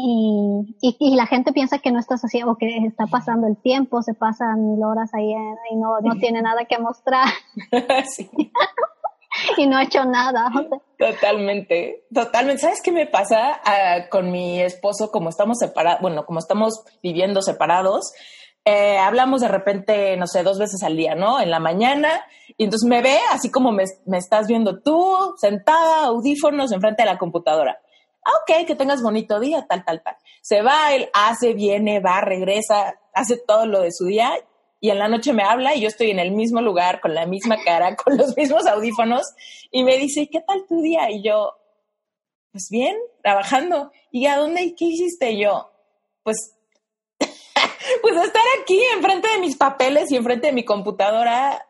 y, y, la gente piensa que no estás haciendo, o que está pasando el tiempo, se pasan mil horas ahí y no, no tiene nada que mostrar. sí. y no ha hecho nada. Totalmente, totalmente. ¿Sabes qué me pasa ah, con mi esposo? Como estamos separados, bueno, como estamos viviendo separados, eh, hablamos de repente, no sé, dos veces al día, ¿no? En la mañana, y entonces me ve así como me, estás viendo tú, sentada, audífonos, enfrente de la computadora. Ah, ok, que tengas bonito día, tal, tal, tal. Se va, él hace, viene, va, regresa, hace todo lo de su día, y en la noche me habla y yo estoy en el mismo lugar, con la misma cara, con los mismos audífonos, y me dice, ¿qué tal tu día? Y yo, pues bien, trabajando. ¿Y a dónde? ¿Y qué hiciste? Yo, pues pues estar aquí enfrente de mis papeles y enfrente de mi computadora,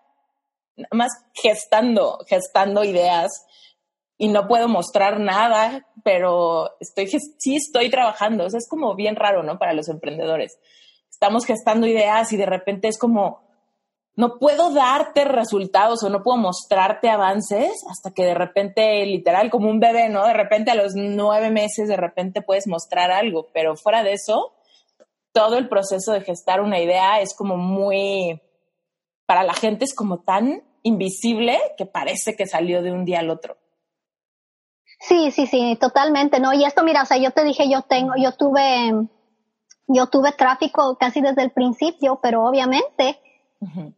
más gestando, gestando ideas y no puedo mostrar nada, pero estoy, sí estoy trabajando. O es como bien raro, ¿no? Para los emprendedores. Estamos gestando ideas y de repente es como, no puedo darte resultados o no puedo mostrarte avances hasta que de repente, literal, como un bebé, ¿no? De repente a los nueve meses, de repente puedes mostrar algo, pero fuera de eso, todo el proceso de gestar una idea es como muy, para la gente es como tan invisible que parece que salió de un día al otro. Sí, sí, sí, totalmente, ¿no? Y esto, mira, o sea, yo te dije, yo tengo, yo tuve, yo tuve tráfico casi desde el principio, pero obviamente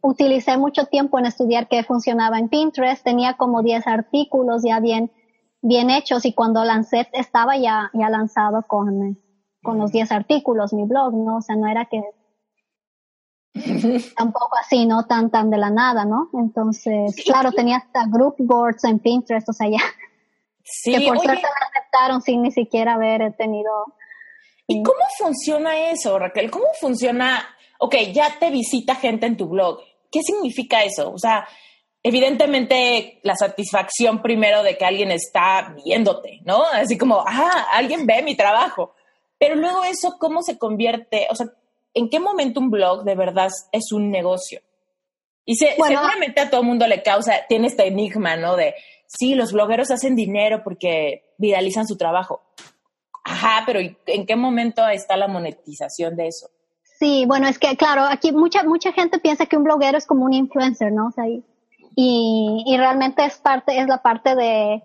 utilicé mucho tiempo en estudiar qué funcionaba en Pinterest, tenía como 10 artículos ya bien, bien hechos y cuando lancé estaba ya, ya lanzado con, con los 10 artículos mi blog, ¿no? O sea, no era que tampoco así, no tan tan de la nada, ¿no? Entonces, claro, tenía hasta group boards en Pinterest, o sea, ya Sí, que por oye, suerte me aceptaron sin ni siquiera haber tenido. ¿y cómo funciona eso, Raquel? ¿Cómo funciona? Ok, ya te visita gente en tu blog. ¿Qué significa eso? O sea, evidentemente la satisfacción primero de que alguien está viéndote, ¿no? Así como, ah, alguien ve mi trabajo. Pero luego eso, ¿cómo se convierte? O sea, ¿en qué momento un blog de verdad es un negocio? Y se- Bueno, seguramente a todo el mundo le causa, tiene este enigma, ¿no? De, sí, los blogueros hacen dinero porque viralizan su trabajo. Ajá, pero ¿y ¿en qué momento está la monetización de eso? Sí, bueno, es que claro, aquí mucha mucha gente piensa que un bloguero es como un influencer, ¿no? O sea, y, y, y realmente es parte, es la parte de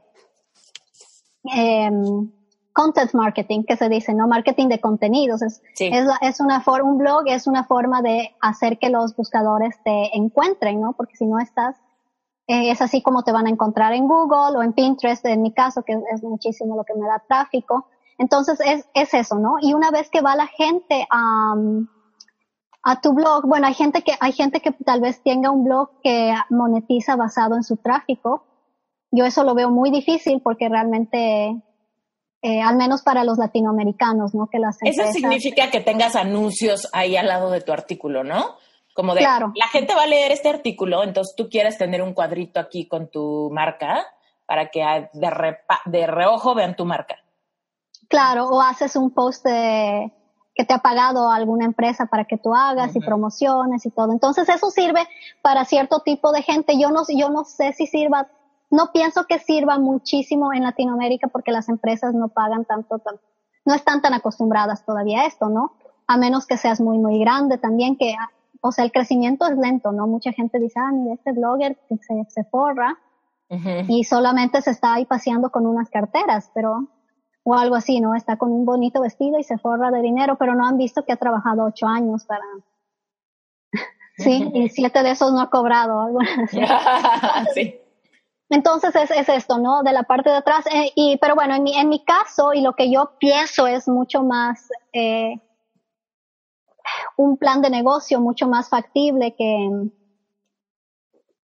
em, content marketing que se dice, ¿no? Marketing de contenidos. Es, Sí. es, es una forma, un blog es una forma de hacer que los buscadores te encuentren, ¿no? Porque si no estás, eh, es así como te van a encontrar en Google o en Pinterest, en mi caso, que es muchísimo lo que me da tráfico. Entonces es, es eso, ¿no? Y una vez que va la gente a, a tu blog, bueno, hay gente que, hay gente que tal vez tenga un blog que monetiza basado en su tráfico. Yo eso lo veo muy difícil porque realmente, eh, al menos para los latinoamericanos, ¿no? Que las Eso significa que tengas anuncios ahí al lado de tu artículo, ¿no? Como de, Claro. la gente va a leer este artículo, entonces tú quieres tener un cuadrito aquí con tu marca para que de, repa- de reojo vean tu marca. Claro, o haces un post de, que te ha pagado alguna empresa para que tú hagas y promociones y todo. Entonces eso sirve para cierto tipo de gente. Yo no, yo no sé si sirva, no pienso que sirva muchísimo en Latinoamérica porque las empresas no pagan tanto, tan- no están tan acostumbradas todavía a esto, ¿no? A menos que seas muy, muy grande también, que, o sea, el crecimiento es lento, ¿no? Mucha gente dice, ah, mira, este blogger que se, se forra y solamente se está ahí paseando con unas carteras, pero o algo así, ¿no? Está con un bonito vestido y se forra de dinero, pero no han visto que ha trabajado ocho años para... Sí, y siete de esos no ha cobrado. algo así. sí. Entonces es, es esto, ¿no? De la parte de atrás. eh, y, pero bueno, en mi, en mi caso, y lo que yo pienso es mucho más eh, un plan de negocio mucho más factible que,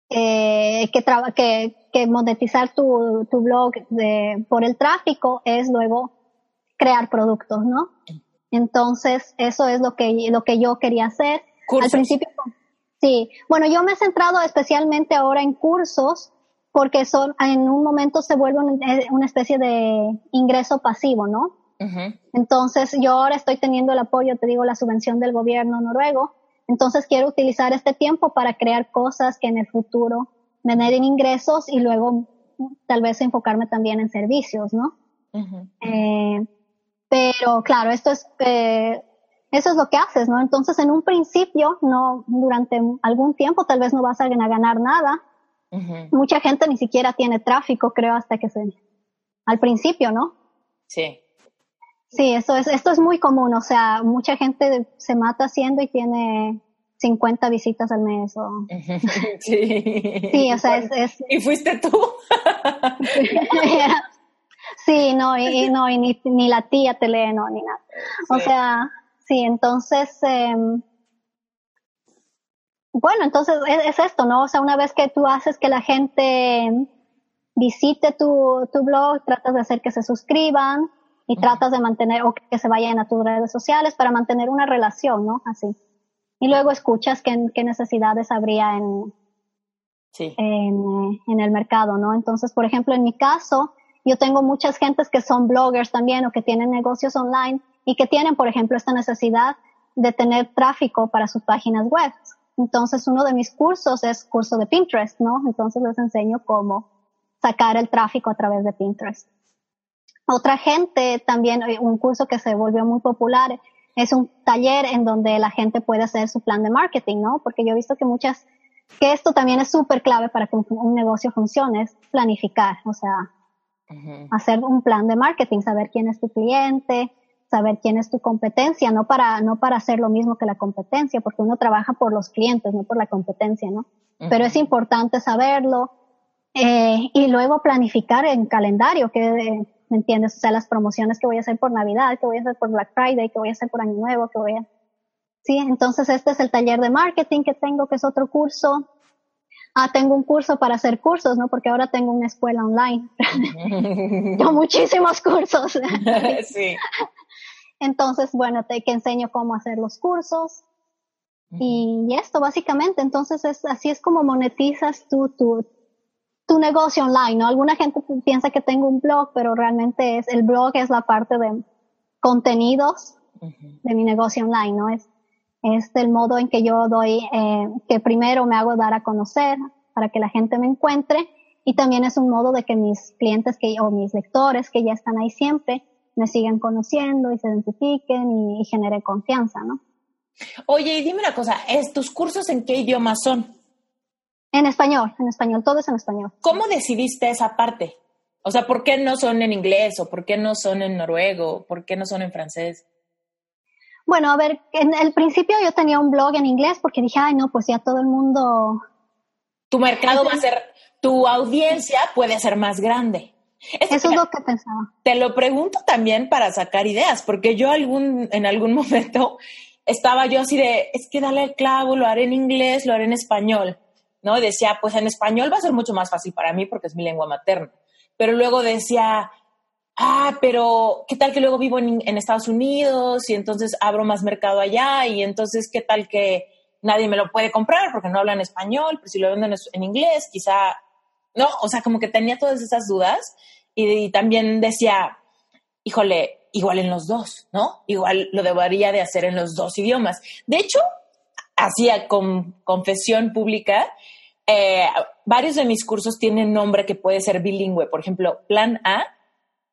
eh, que, que, que monetizar tu, tu blog de, por el tráfico es luego crear productos, ¿no? Entonces, eso es lo que, lo que yo quería hacer. Cursos. Al principio, sí. Bueno, yo me he centrado especialmente ahora en cursos porque son, en un momento se vuelve un- eh, una especie de ingreso pasivo, ¿no? Entonces, yo ahora estoy teniendo el apoyo, te digo, la subvención del gobierno noruego. Entonces, quiero utilizar este tiempo para crear cosas que en el futuro me den ingresos y luego tal vez enfocarme también en servicios, ¿no? Eh, pero claro, esto es, eh, eso es lo que haces, ¿no? Entonces, en un principio, no, durante algún tiempo tal vez no vas a ganar nada. Mucha gente ni siquiera tiene tráfico, creo, hasta que se, al principio, ¿no? Sí. Sí, eso es, esto es muy común, o sea, mucha gente se mata haciendo y tiene 50 visitas al mes o... Sí. Sí, o sea, es, es ¿Y fuiste tú? sí, no, y, y no, y ni, ni la tía te lee, no, ni nada. O sea, sí, entonces, em, bueno, entonces es, es esto, ¿no? O sea, una vez que tú haces que la gente visite tu, tu blog, tratas de hacer que se suscriban y tratas de mantener, o que se vayan a tus redes sociales para mantener una relación, ¿no? Así. Y luego escuchas qué, qué necesidades habría en, Sí. en, en el mercado, ¿no? Entonces, por ejemplo, en mi caso, yo tengo muchas gentes que son bloggers también o que tienen negocios online y que tienen, por ejemplo, esta necesidad de tener tráfico para sus páginas web. Entonces, uno de mis cursos es curso de Pinterest, ¿no? Entonces les enseño cómo sacar el tráfico a través de Pinterest. Otra gente también, eh, un curso que se volvió muy popular, es un taller en donde la gente puede hacer su plan de marketing, ¿no? Porque yo he visto que muchas que esto también es súper clave para que un, negocio funcione, es planificar, o sea, hacer un plan de marketing, saber quién es tu cliente, saber quién es tu competencia, no para, no para hacer lo mismo que la competencia, porque uno trabaja por los clientes, no por la competencia, ¿no? Pero es importante saberlo, eh, y luego planificar en calendario, que, ¿me entiendes? O sea, las promociones que voy a hacer por Navidad, que voy a hacer por Black Friday, que voy a hacer por Año Nuevo, que voy a... Sí, entonces este es el taller de marketing que tengo, que es otro curso. Ah, tengo un curso para hacer cursos, ¿no? Porque ahora tengo una escuela online. Yo muchísimos cursos. sí. Entonces, bueno, te que enseño cómo hacer los cursos. Y esto básicamente, entonces es, así es como monetizas tu, tu, tu negocio online, ¿no? Alguna gente piensa que tengo un blog, pero realmente es, el blog es la parte de contenidos de mi negocio online, ¿no? Es, es el modo en que yo doy, eh, que primero me hago dar a conocer para que la gente me encuentre y también es un modo de que mis clientes que, o mis lectores que ya están ahí siempre me sigan conociendo y se identifiquen y, y generen confianza, ¿no? Oye, y dime una cosa, ¿estos cursos en qué idioma son? En español, en español, todo es en español. ¿Cómo decidiste esa parte? O sea, ¿por qué no son en inglés o por qué no son en noruego? ¿Por qué no son en francés? Bueno, a ver, en el principio yo tenía un blog en inglés porque dije, ay, no, pues ya todo el mundo... Tu mercado va a ser, tu audiencia puede ser más grande. Eso es lo que pensaba. Te lo pregunto también para sacar ideas, porque yo algún, en algún momento estaba yo así de, es que dale el clavo, lo haré en inglés, lo haré en español. ¿no? decía, pues en español va a ser mucho más fácil para mí porque es mi lengua materna. Pero luego decía, ah, pero ¿qué tal que luego vivo en, Estados Unidos y entonces abro más mercado allá y entonces qué tal que nadie me lo puede comprar porque no hablan español, pero si lo venden en inglés, quizá, no, o sea, como que tenía todas esas dudas y, también decía, híjole, igual en los dos, ¿no? Igual lo debería de hacer en los dos idiomas. De hecho, hacía con confesión pública, eh, varios de mis cursos tienen nombre que puede ser bilingüe. Por ejemplo, plan A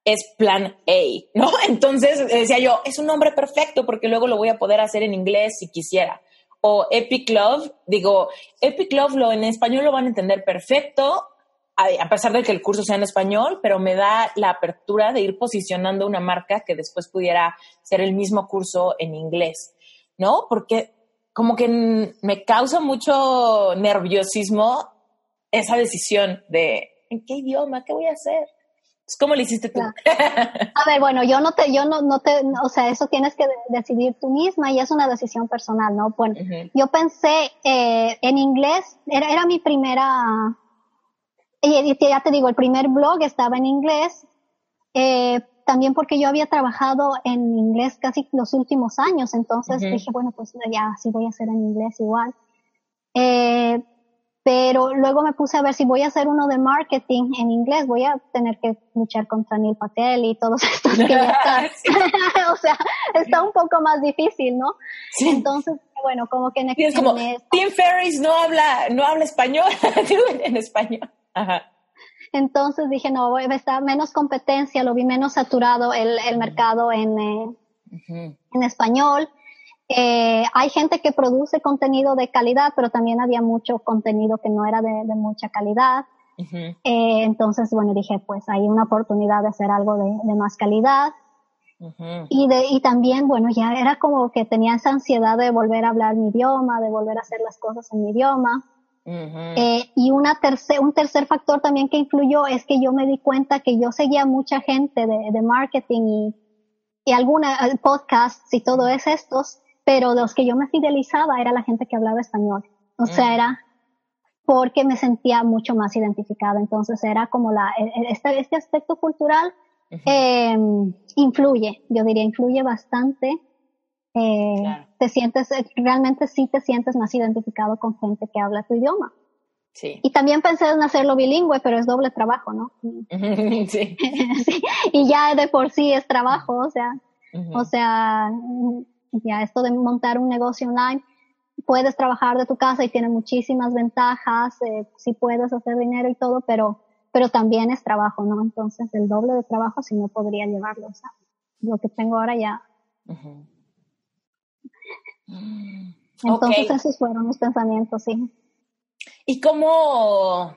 es plan A, ¿no? Entonces decía yo, es un nombre perfecto porque luego lo voy a poder hacer en inglés si quisiera. O Epic Love, digo, Epic Love lo, en español lo van a entender perfecto, a pesar de que el curso sea en español, pero me da la apertura de ir posicionando una marca que después pudiera ser el mismo curso en inglés, ¿no? Porque como que me causa mucho nerviosismo esa decisión de ¿en qué idioma? ¿Qué voy a hacer? ¿Cómo lo hiciste tú? A ver, bueno, yo no te, yo no, no te, o sea, eso tienes que decidir tú misma y es una decisión personal, ¿no? Bueno, yo pensé eh, en inglés, era, era mi primera, y, ya te digo, el primer blog estaba en inglés, eh, también porque yo había trabajado en inglés casi los últimos años, entonces dije, bueno, pues ya sí voy a hacer en inglés igual. Eh, pero luego me puse a ver si voy a hacer uno de marketing en inglés, voy a tener que luchar contra Neil Patel y todos estos que ya están. o sea, está un poco más difícil, ¿no? Sí. Entonces, bueno, como que en, es como, Tim Ferris no habla, no habla español, en español. Ajá. Entonces dije, no, está menos competencia, lo vi menos saturado el, el mercado en, eh, en español. Eh, hay gente que produce contenido de calidad, pero también había mucho contenido que no era de, de mucha calidad. eh, entonces, bueno, dije, pues hay una oportunidad de hacer algo de, de más calidad. y, de, y también, bueno, ya era como que tenía esa ansiedad de volver a hablar mi idioma, de volver a hacer las cosas en mi idioma. Eh, y una tercer, un tercer factor también que influyó es que yo me di cuenta que yo seguía mucha gente de, de marketing y, y alguna eh, podcasts y todo eso estos, pero los que yo me fidelizaba era la gente que hablaba español. O sea, mm. era porque me sentía mucho más identificada. Entonces era como la, e, e, este, este aspecto cultural eh, influye, yo diría, influye bastante eh, te sientes, eh, realmente sí te sientes más identificado con gente que habla tu idioma. Sí. Y también pensé en hacerlo bilingüe, pero es doble trabajo, ¿no? sí. Y ya de por sí es trabajo, o sea, o sea, ya esto de montar un negocio online, puedes trabajar de tu casa y tiene muchísimas ventajas, eh, sí puedes hacer dinero y todo, pero, pero también es trabajo, ¿no? Entonces el doble de trabajo si no podría llevarlo, o sea, lo que tengo ahora ya entonces esos fueron mis pensamientos, sí. ¿Y cómo,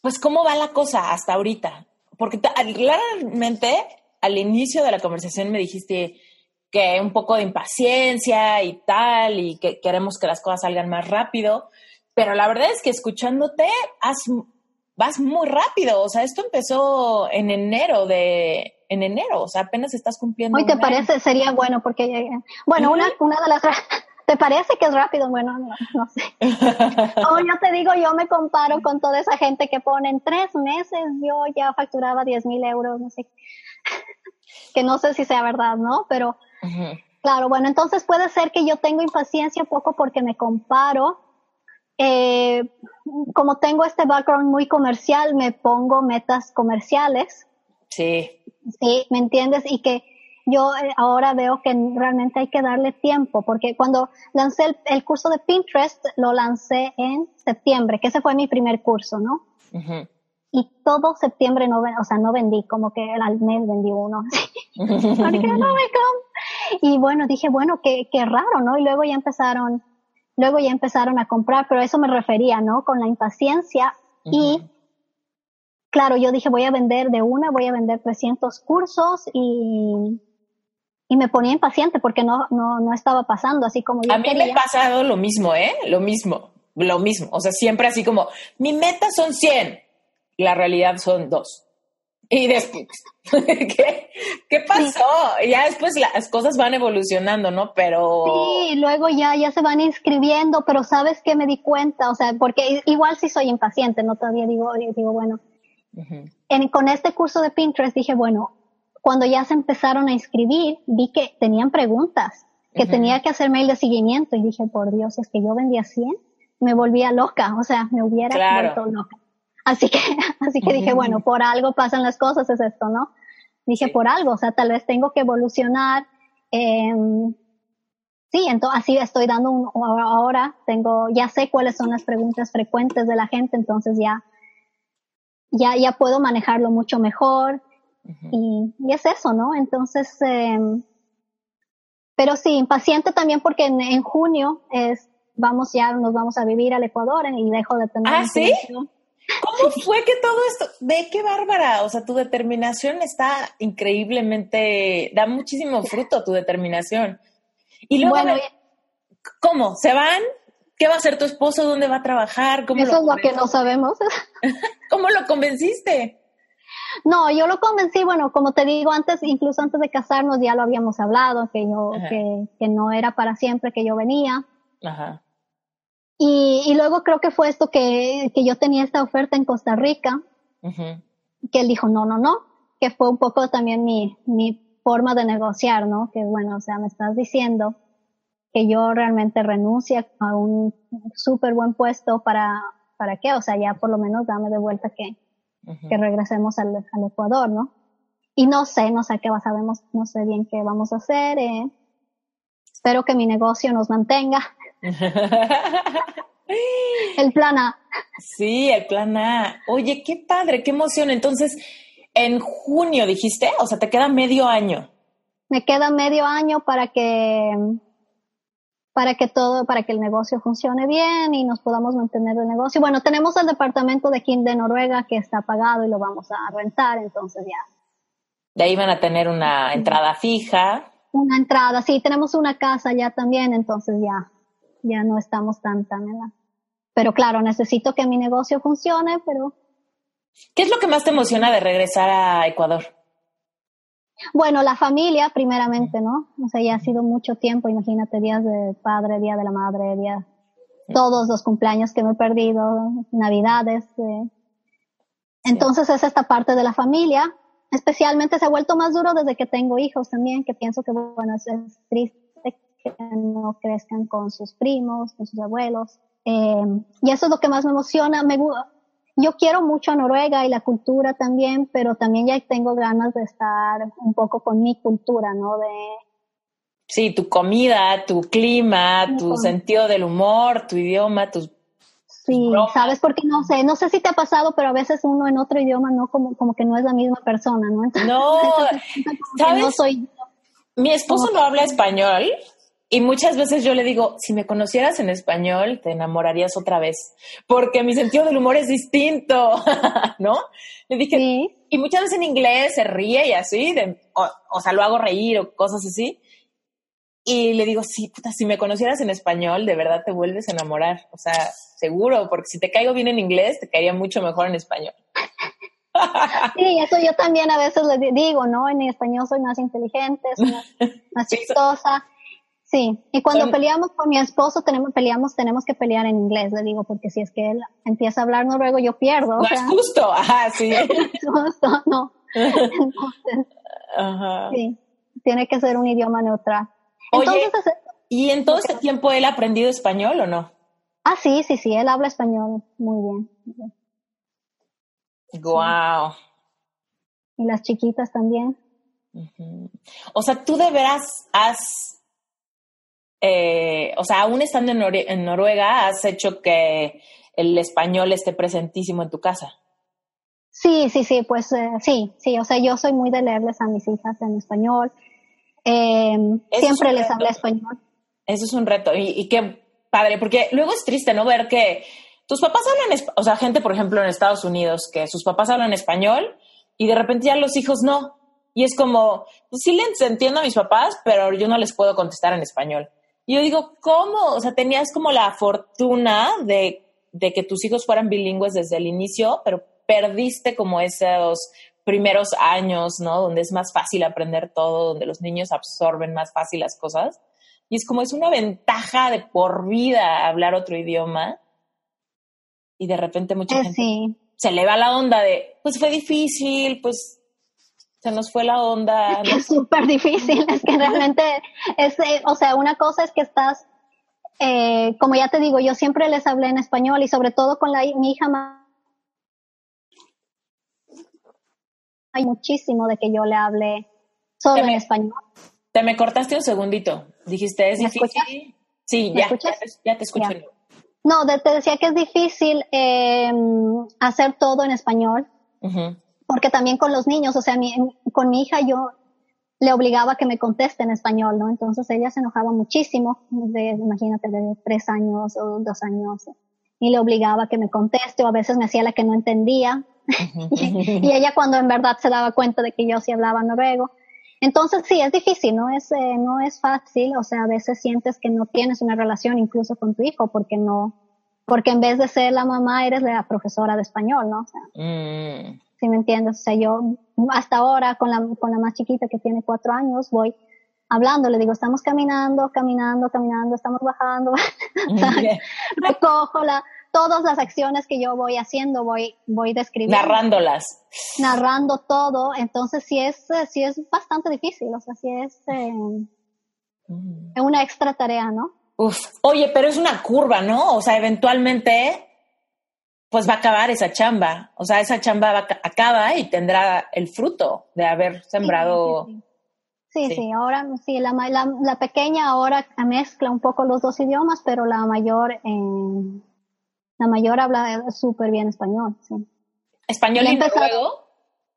pues cómo va la cosa hasta ahorita? Porque claramente al inicio de la conversación me dijiste que un poco de impaciencia y tal, y que queremos que las cosas salgan más rápido, pero la verdad es que escuchándote vas muy rápido, o sea, esto empezó en enero de, en enero, o sea, apenas estás cumpliendo. Hoy te parece, sería bueno porque, bueno, una, una de las ¿Te parece que es rápido? Bueno, no, no sé. Como yo te digo, yo me comparo con toda esa gente que pone en tres meses, yo ya facturaba 10 mil euros, no sé. que no sé si sea verdad, ¿no? Pero, claro, bueno, entonces puede ser que yo tengo impaciencia un poco porque me comparo. Eh, como tengo este background muy comercial, me pongo metas comerciales. Sí. Sí, ¿me entiendes? Y que yo eh, ahora veo que realmente hay que darle tiempo, porque cuando lancé el, curso de Pinterest, lo lancé en septiembre, que ese fue mi primer curso, ¿no? Y todo septiembre no, o sea, no vendí, como que al mes vendí uno. porque no me y bueno, dije, bueno, qué, qué raro, ¿no? Y luego ya empezaron, luego ya empezaron a comprar, pero eso me refería, ¿no? Con la impaciencia y claro, yo dije, voy a vender de una, voy a vender 300 cursos y y me ponía impaciente porque no, no, no estaba pasando así como yo A mí me ha pasado lo mismo, ¿eh? Lo mismo, lo mismo. O sea, siempre así como, mi meta son 100, la realidad son dos. Y después, ¿qué, ¿qué pasó? Ya después las cosas van evolucionando, ¿no? Pero... Sí, luego ya, ya se van inscribiendo, pero ¿sabes qué me di cuenta? O sea, porque igual sí soy impaciente, ¿no? Todavía digo, digo bueno, en, con este curso de Pinterest dije, bueno, cuando ya se empezaron a inscribir, vi que tenían preguntas, que tenía que hacer mail de seguimiento y dije, por Dios, es que yo vendía 100, me volvía loca, o sea, me hubiera vuelto loca. Así que, así que dije, bueno, por algo pasan las cosas, es esto, ¿no? Dije, por algo, o sea, tal vez tengo que evolucionar. Eh, sí, entonces así estoy dando un, ahora tengo, ya sé cuáles son las preguntas frecuentes de la gente, entonces ya, ya, ya puedo manejarlo mucho mejor y, es eso, ¿no? Entonces, eh, pero sí, impaciente también porque en, junio es, vamos ya, nos vamos a vivir al Ecuador y dejo de tener. Ah, sí. ¿Cómo fue que todo esto? Ve qué bárbara, o sea, tu determinación está increíblemente, da muchísimo fruto tu determinación. Y luego, bueno, ¿cómo? ¿Se van? ¿Qué va a hacer tu esposo? ¿Dónde va a trabajar? ¿Cómo eso es lo que no sabemos. ¿Cómo lo convenciste? No, yo lo convencí, bueno, como te digo antes, incluso antes de casarnos ya lo habíamos hablado, que yo, que, que, no era para siempre que yo venía. Ajá. Y, y luego creo que fue esto que, que yo tenía esta oferta en Costa Rica, que él dijo, no, no, no, que fue un poco también mi, mi forma de negociar, ¿no? Que bueno, o sea, me estás diciendo que yo realmente renuncie a un súper buen puesto para, ¿para qué? O sea, ya por lo menos dame de vuelta que, que regresemos al, al, Ecuador, ¿no? Y no sé, no sé qué sabemos, no sé bien qué vamos a hacer. Eh. Espero que mi negocio nos mantenga. el plan A. Sí, el plan A. Oye, qué padre, qué emoción. Entonces, en junio dijiste, o sea, te queda medio año. Me queda medio año para que para que todo, para que el negocio funcione bien y nos podamos mantener el negocio. Bueno, tenemos el departamento de King de Noruega que está pagado y lo vamos a rentar, entonces ya. De ahí van a tener una entrada fija. Una entrada, sí, tenemos una casa ya también, entonces ya, ya no estamos tan, tan en la... Pero claro, necesito que mi negocio funcione, pero... ¿Qué es lo que más te emociona de regresar a Ecuador? Bueno, la familia, primeramente, ¿no? O sea, ya ha sido mucho tiempo, imagínate, días de padre, día de la madre, día, todos los cumpleaños que me he perdido, navidades. Eh. Entonces es esta parte de la familia. Especialmente se ha vuelto más duro desde que tengo hijos también, que pienso que, bueno, es, triste que no crezcan con sus primos, con sus abuelos. Eh, y eso es lo que más me emociona. Me, yo quiero mucho a Noruega y la cultura también, pero también ya tengo ganas de estar un poco con mi cultura, ¿no? De Sí, tu comida, tu clima, tu sentido del humor, tu idioma, tus Sí, sabes porque no sé, no sé si te ha pasado, pero a veces uno en otro idioma no como como que no es la misma persona, ¿no? no, ¿sabes? No soy mi esposo no habla español y muchas veces yo le digo, si me conocieras en español, te enamorarías otra vez, porque mi sentido del humor es distinto, ¿no? Le dije, y muchas veces en inglés se ríe y así, o, sea, lo hago reír o cosas así. Y le digo, sí, puta, si me conocieras en español, de verdad te vuelves a enamorar. O sea, seguro, porque si te caigo bien en inglés, te caería mucho mejor en español. Sí, eso yo también a veces le digo, ¿no? En español soy más inteligente, soy más, chistosa. Sí, y cuando peleamos con mi esposo, tenemos, peleamos, tenemos que pelear en inglés, le digo, porque si es que él empieza a hablar noruego, yo pierdo. No es justo, ajá, sí. Es justo, no. Entonces, ajá. sí, tiene que ser un idioma neutral. Oye, ¿y en todo este tiempo él ha aprendido español o no? Ah, sí, sí, sí, él habla español muy bien. Wow. Y las chiquitas también. O sea, tú de veras has, eh, o sea, aún estando en, Noruega, has hecho que el español esté presentísimo en tu casa. Sí, sí, sí, pues eh, sí, sí, o sea, yo soy muy de leerles a mis hijas en español. Eh, siempre les hablo español. Eso es un reto y, y qué padre, porque luego es triste, ¿no? Ver que tus papás hablan, o sea, gente, por ejemplo, en Estados Unidos, que sus papás hablan español y de repente ya los hijos no. Y es como, pues sí les entiendo a mis papás, pero yo no les puedo contestar en español. Y yo digo, ¿cómo? O sea, tenías como la fortuna de, de que tus hijos fueran bilingües desde el inicio, pero perdiste como esos primeros años, ¿no? Donde es más fácil aprender todo, donde los niños absorben más fácil las cosas. Y es como es una ventaja de por vida hablar otro idioma y de repente mucha eh, gente se le va la onda de, pues fue difícil, pues se nos fue la onda. Es súper difícil, es que realmente, es, eh, o sea, una cosa es que estás, eh, como ya te digo, yo siempre les hablé en español y sobre todo con la, mi hija más hay muchísimo de que yo le hable solo en español. Te me cortaste un segundito. Dijiste, es difícil. Sí, ya, ya, te escucho. No, te decía que es difícil eh, hacer todo en español, porque también con los niños, o sea, con mi hija yo le obligaba a que me conteste en español, ¿no? Entonces ella se enojaba muchísimo, de, imagínate, de tres años o dos años, y le obligaba a que me conteste, o a veces me hacía la que no entendía, y, ella cuando en verdad se daba cuenta de que yo sí hablaba noruego, entonces sí, es difícil, no es, eh, no es fácil, o sea, a veces sientes que no tienes una relación incluso con tu hijo porque no, porque en vez de ser la mamá eres la profesora de español, ¿no? O sea, mm. ¿Sí me entiendes? O sea, yo hasta ahora con la, con la más chiquita que tiene cuatro años voy hablando, le digo, estamos caminando, caminando, caminando, estamos bajando, recojo la, todas las acciones que yo voy haciendo, voy, voy describiendo. Narrándolas. Narrando todo, entonces sí es, sí es bastante difícil, o sea, sí es eh, mm. una extra tarea, ¿no? Uf, oye, pero es una curva, ¿no? O sea, eventualmente, pues va a acabar esa chamba, o sea, esa chamba va, acaba y tendrá el fruto de haber sembrado. Sí, sí, ahora sí, la, la, la, pequeña ahora mezcla un poco los dos idiomas, pero la mayor... Eh, la mayor habla súper bien español, sí. ¿Español y, noruego?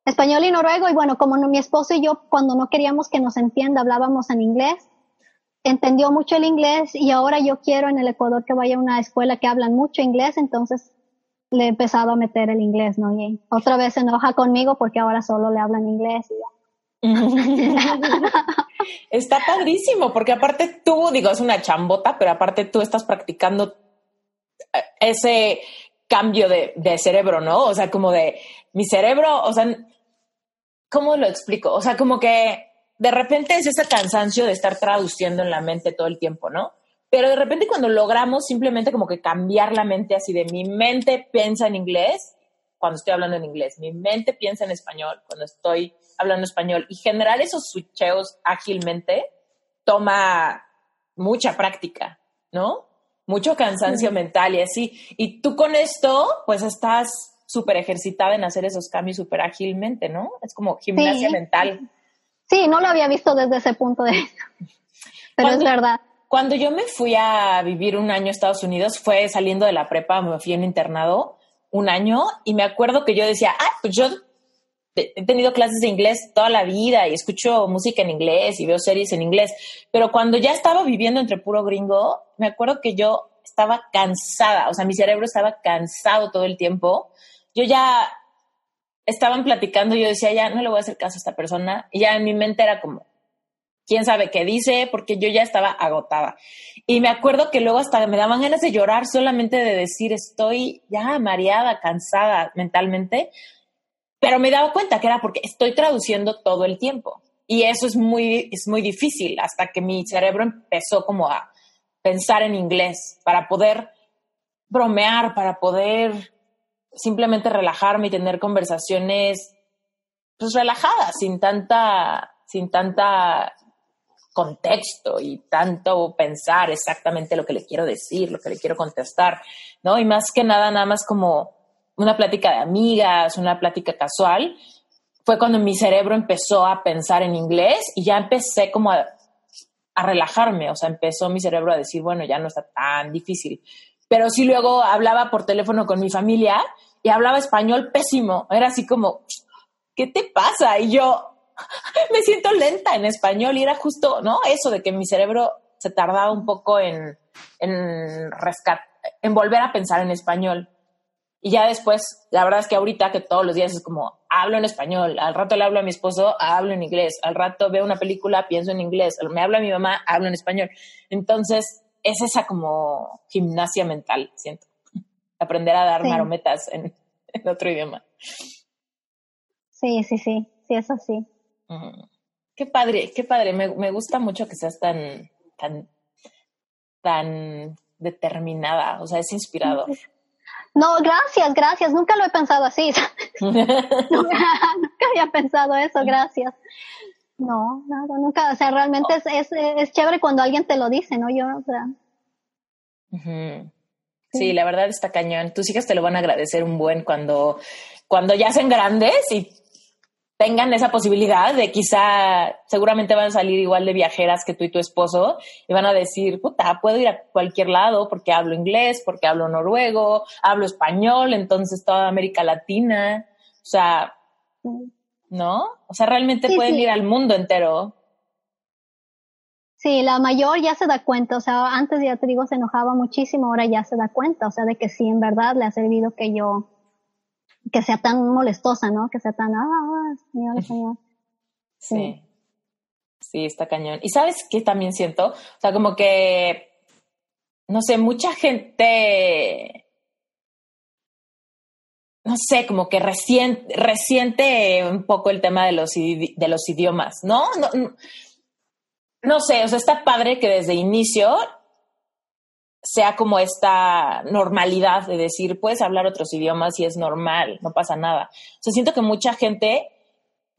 Español y noruego, y bueno, como mi esposo y yo, cuando no queríamos que nos entienda, hablábamos en inglés, entendió mucho el inglés y ahora yo quiero en el Ecuador que vaya a una escuela que hablan mucho inglés, entonces le he empezado a meter el inglés, ¿no? Y otra vez se enoja conmigo porque ahora solo le hablan inglés y Está padrísimo, porque aparte tú, digo, es una chambota, pero aparte tú estás practicando ese cambio de, cerebro, ¿no? O sea, como de mi cerebro, o sea, ¿cómo lo explico? O sea, como que de repente es ese cansancio de estar traduciendo en la mente todo el tiempo, ¿no? Pero de repente cuando logramos simplemente como que cambiar la mente así de mi mente piensa en inglés cuando estoy hablando en inglés, mi mente piensa en español cuando estoy hablando español y generar esos switcheos ágilmente toma mucha práctica, ¿no? mucho cansancio mental y así. Y tú con esto, pues estás súper ejercitada en hacer esos cambios súper ágilmente, ¿no? Es como gimnasia mental. Sí, no lo había visto desde ese punto de vista. Pero es verdad. Cuando yo me fui a vivir un año a Estados Unidos, fue saliendo de la prepa, me fui en internado un año y me acuerdo que yo decía, ah, pues yo he tenido clases de inglés toda la vida y escucho música en inglés y veo series en inglés, pero cuando ya estaba viviendo entre puro gringo, me acuerdo que yo estaba cansada, o sea, mi cerebro estaba cansado todo el tiempo. Yo ya estaban platicando y yo decía, ya no le voy a hacer caso a esta persona. Y ya en mi mente era como, quién sabe qué dice, porque yo ya estaba agotada. Y me acuerdo que luego hasta me daban ganas de llorar solamente de decir, estoy ya mareada, cansada mentalmente, pero me daba cuenta que era porque estoy traduciendo todo el tiempo. Y eso es muy, es muy difícil hasta que mi cerebro empezó como a pensar en inglés para poder bromear, para poder simplemente relajarme y tener conversaciones pues relajadas, sin tanta, sin tanta contexto y tanto pensar exactamente lo que le quiero decir, lo que le quiero contestar, ¿no? Y más que nada, nada más como una plática de amigas, una plática casual, fue cuando mi cerebro empezó a pensar en inglés y ya empecé como a, relajarme, o sea, empezó mi cerebro a decir, bueno, ya no está tan difícil. Pero sí luego hablaba por teléfono con mi familia y hablaba español pésimo, era así como, ¿qué te pasa? Y yo, me siento lenta en español y era justo, ¿no? Eso de que mi cerebro se tardaba un poco en, en rescat en volver a pensar en español. Y ya después, la verdad es que ahorita que todos los días es como, hablo en español, al rato le hablo a mi esposo, hablo en inglés, al rato veo una película, pienso en inglés, me habla mi mamá, hablo en español. Entonces, es esa como gimnasia mental, siento. Aprender a dar marometas en, en, otro idioma. Sí, sí, sí, sí, es así. Qué padre, qué padre. Me, me, gusta mucho que seas tan, tan, tan determinada. O sea, es inspirado. No, gracias, gracias. Nunca lo he pensado así. nunca, había pensado eso, gracias. No, nada, nunca. O sea, realmente es, es, es, chévere cuando alguien te lo dice, ¿no? Yo, o sea. sí. la verdad está cañón. Tus hijas te lo van a agradecer un buen cuando, cuando ya sean grandes y tengan esa posibilidad de quizá, seguramente van a salir igual de viajeras que tú y tu esposo y van a decir, puta, puedo ir a cualquier lado porque hablo inglés, porque hablo noruego, hablo español, entonces toda América Latina, o sea, ¿no? O sea, realmente pueden ir al mundo entero. Sí, la mayor ya se da cuenta, o sea, antes ya te digo se enojaba muchísimo, ahora ya se da cuenta, o sea, de que sí, en verdad le ha servido que yo que sea tan molestosa, ¿no? Que sea tan, ah, señor, señor. Sí. sí. está cañón. Y sabes qué también siento? O sea, como que, no sé, mucha gente, no sé, como que reciente, resiente un poco el tema de los, de los idiomas, ¿no? No, no, no sé, o sea, está padre que desde inicio sea como esta normalidad de decir, puedes hablar otros idiomas y es normal, no pasa nada. O sea, siento que mucha gente,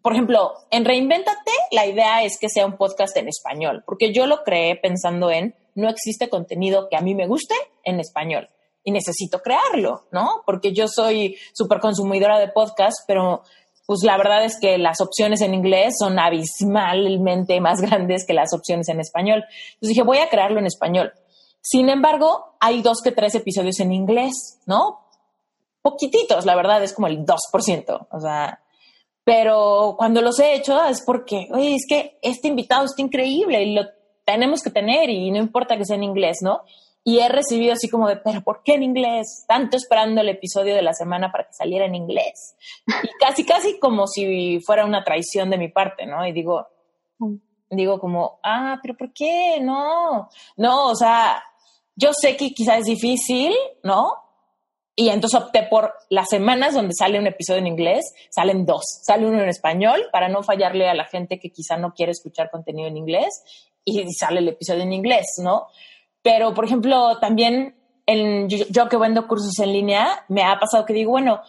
por ejemplo, en Reinventate, la idea es que sea un podcast en español, porque yo lo creé pensando en, no existe contenido que a mí me guste en español y necesito crearlo, ¿no? Porque yo soy súper consumidora de podcast, pero pues la verdad es que las opciones en inglés son abismalmente más grandes que las opciones en español. Entonces dije, voy a crearlo en español. Sin embargo, hay dos que tres episodios en inglés, ¿no? Poquititos, la verdad, es como el 2%. O sea, pero cuando los he hecho es porque, oye, es que este invitado está increíble y lo tenemos que tener y no importa que sea en inglés, ¿no? Y he recibido así como de, pero ¿por qué en inglés? Tanto esperando el episodio de la semana para que saliera en inglés. Y casi, casi como si fuera una traición de mi parte, ¿no? Y digo, mm. Digo como, ah, pero ¿por qué? No, no, o sea, yo sé que quizás es difícil, ¿no? Y entonces opté por las semanas donde sale un episodio en inglés, salen dos. Sale uno en español para no fallarle a la gente que quizá no quiere escuchar contenido en inglés y sale el episodio en inglés, ¿no? Pero, por ejemplo, también en, yo, yo que vendo cursos en línea, me ha pasado que digo, bueno,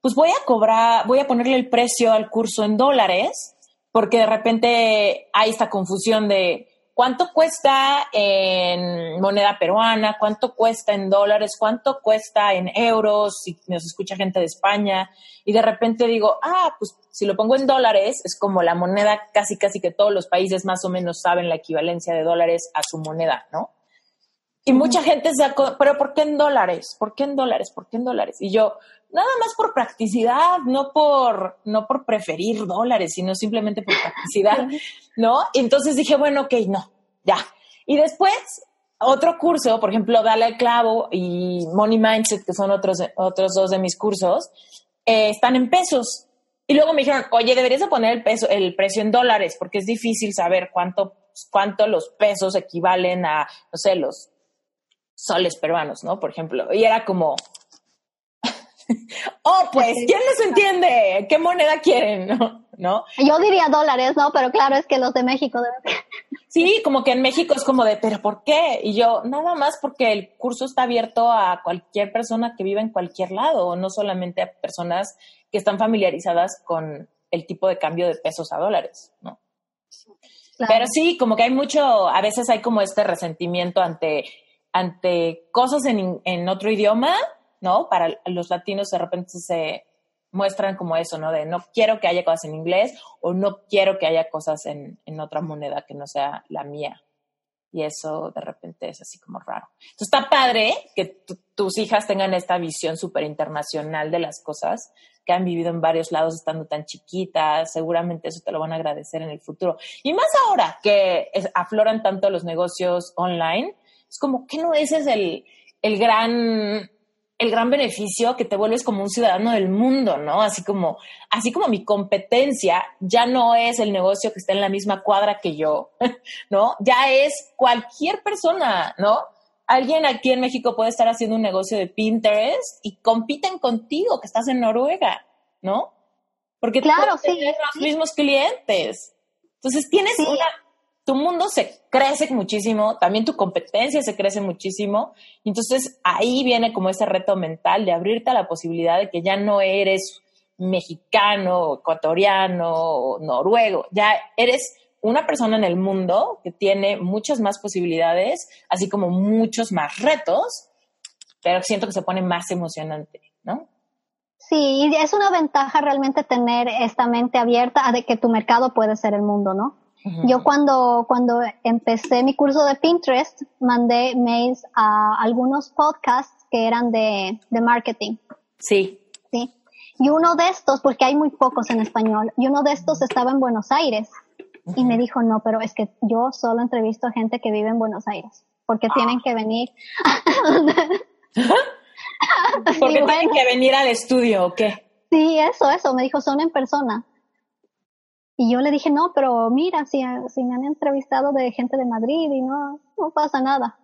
pues voy a cobrar, voy a ponerle el precio al curso en dólares, porque de repente hay esta confusión de, ¿Cuánto cuesta en moneda peruana? ¿Cuánto cuesta en dólares? ¿Cuánto cuesta en euros? Si nos escucha gente de España y de repente digo, ah, pues si lo pongo en dólares es como la moneda casi casi que todos los países más o menos saben la equivalencia de dólares a su moneda, ¿no? Y mucha gente sacó, pero ¿por qué en dólares? ¿Por qué en dólares? ¿Por qué en dólares? Y yo, nada más por practicidad, no por, no por preferir dólares, sino simplemente por practicidad, ¿no? Y entonces dije, bueno, ok, no, ya. Y después, otro curso, por ejemplo, Dale al Clavo y Money Mindset, que son otros, otros dos de mis cursos, eh, están en pesos. Y luego me dijeron, oye, deberías de poner el, peso, el precio en dólares, porque es difícil saber cuánto, cuánto los pesos equivalen a, no sé, los soles peruanos, ¿no? Por ejemplo. Y era como, oh, pues, ¿quién les entiende? ¿Qué moneda quieren? ¿No? Yo diría dólares, ¿no? Pero claro, es que los de México. Sí, como que en México es como de, pero ¿por qué? Y yo, nada más porque el curso está abierto a cualquier persona que viva en cualquier lado, no solamente a personas que están familiarizadas con el tipo de cambio de pesos a dólares, ¿no? Pero sí, como que hay mucho, a veces hay como este resentimiento ante, ante cosas en, en otro idioma, ¿no? Para los latinos de repente se muestran como eso, ¿no? De no quiero que haya cosas en inglés o no quiero que haya cosas en, en otra moneda que no sea la mía. Y eso de repente es así como raro. Entonces está padre que tus hijas tengan esta visión súper internacional de las cosas, que han vivido en varios lados estando tan chiquitas, seguramente eso te lo van a agradecer en el futuro. Y más ahora que afloran tanto los negocios online, es como que no ese es el, el gran el gran beneficio que te vuelves como un ciudadano del mundo, ¿no? Así como, así como mi competencia ya no es el negocio que está en la misma cuadra que yo, ¿no? Ya es cualquier persona, ¿no? Alguien aquí en México puede estar haciendo un negocio de Pinterest y compiten contigo, que estás en Noruega, ¿no? Porque claro, sí, los mismos clientes. Entonces tienes una tu mundo se crece muchísimo, también tu competencia se crece muchísimo. Entonces ahí viene como ese reto mental de abrirte a la posibilidad de que ya no eres mexicano, ecuatoriano, noruego, ya eres una persona en el mundo que tiene muchas más posibilidades, así como muchos más retos, pero siento que se pone más emocionante, ¿no? Sí, es una ventaja realmente tener esta mente abierta a de que tu mercado puede ser el mundo, ¿no? Yo cuando, cuando empecé mi curso de Pinterest, mandé mails a algunos podcasts que eran de, de marketing. Sí. Sí. Y uno de estos, porque hay muy pocos en español, y uno de estos estaba en Buenos Aires. Y me dijo, no, pero es que yo solo entrevisto a gente que vive en Buenos Aires, porque ah. tienen que venir. porque tienen que venir al estudio, ¿o qué? Sí, eso, eso. Me dijo, son en persona. Y yo le dije, no, pero mira, si, si me han entrevistado de gente de Madrid y no, no pasa nada.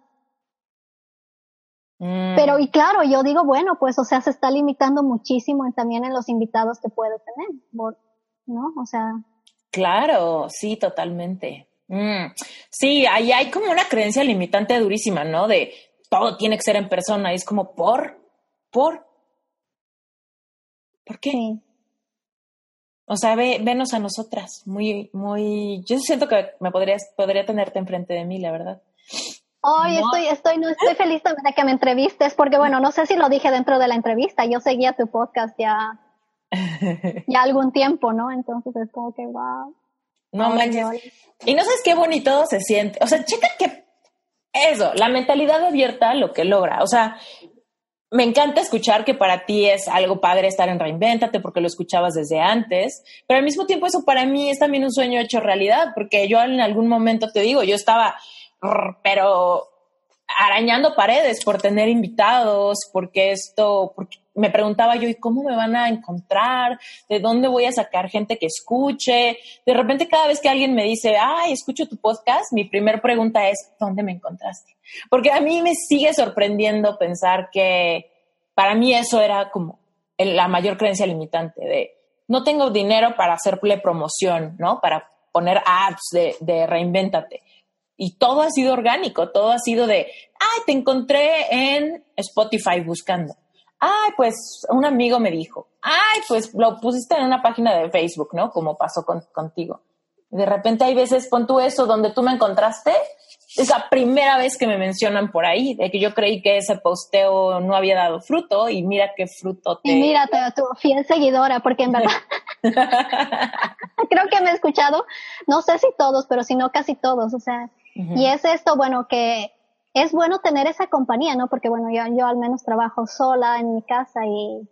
Mm. Pero, y claro, yo digo, bueno, pues, o sea, se está limitando muchísimo también en los invitados que puede tener, ¿no? O sea. Claro, sí, totalmente. Mm. Sí, ahí hay como una creencia limitante durísima, ¿no? De todo tiene que ser en persona. Y es como, ¿por? ¿Por? ¿Por qué? Sí. O sea, ve, venos a nosotras, muy, muy, yo siento que me podrías, podría tenerte enfrente de mí, la verdad. Hoy estoy, estoy, no estoy feliz de que me entrevistes, porque bueno, no sé si lo dije dentro de la entrevista, yo seguía tu podcast ya, ya algún tiempo, ¿no? Entonces es como que wow. No manches. Y no sabes qué bonito se siente. O sea, checa que eso, la mentalidad abierta lo que logra. O sea, me encanta escuchar que para ti es algo padre estar en Reinventate porque lo escuchabas desde antes, pero al mismo tiempo eso para mí es también un sueño hecho realidad, porque yo en algún momento te digo, yo estaba, pero arañando paredes por tener invitados, porque esto, porque me preguntaba yo, ¿y cómo me van a encontrar? ¿De dónde voy a sacar gente que escuche? De repente cada vez que alguien me dice, ay, escucho tu podcast, mi primera pregunta es, ¿dónde me encontraste? Porque a mí me sigue sorprendiendo pensar que para mí eso era como la mayor creencia limitante de, no tengo dinero para hacerle promoción, ¿no? Para poner apps de, de reinvéntate. Y todo ha sido orgánico, todo ha sido de, ay, te encontré en Spotify buscando. Ay, pues un amigo me dijo, ay, pues lo pusiste en una página de Facebook, ¿no? Como pasó contigo. De repente hay veces, pon tú eso, donde tú me encontraste, es la primera vez que me mencionan por ahí, de que yo creí que ese posteo no había dado fruto y mira qué fruto te... Y mira, tu fiel seguidora, porque en verdad creo que me he escuchado, no sé si todos, pero si no casi todos, o sea, y es esto, bueno, que es bueno tener esa compañía, ¿no? Porque bueno, yo, yo al menos trabajo sola en mi casa y,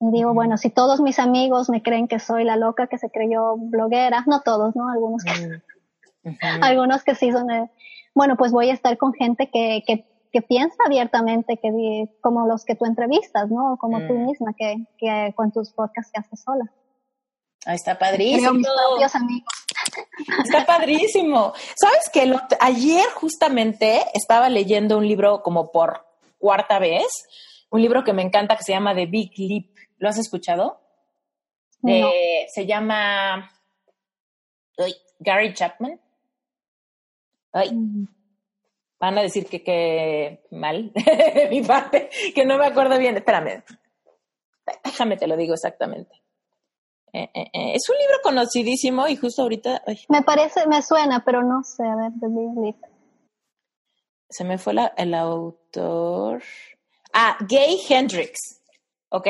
y digo, bueno, si todos mis amigos me creen que soy la loca que se creyó bloguera, no todos, ¿no? Algunos que, algunos que sí son, bueno, pues voy a estar con gente que, que, que piensa abiertamente, que como los que tú entrevistas, ¿no? Como tú mm. misma, que, que con tus podcasts que haces sola. Ahí está padrísimo. Mis propios amigos. Está padrísimo. ¿Sabes que ayer justamente estaba leyendo un libro como por cuarta vez, un libro que me encanta que se llama The Big Leap. ¿Lo has escuchado? se llama Gary Chapman. Ay, mm. van a decir que, que mal de mi parte, que no me acuerdo bien. Espérame, déjame te lo digo exactamente. Eh, eh, eh, es un libro conocidísimo y justo ahorita... Me parece, me suena, pero no sé, a ver, The Big Leap. Se me fue el autor. Ah, Gay Hendrix, ¿ok?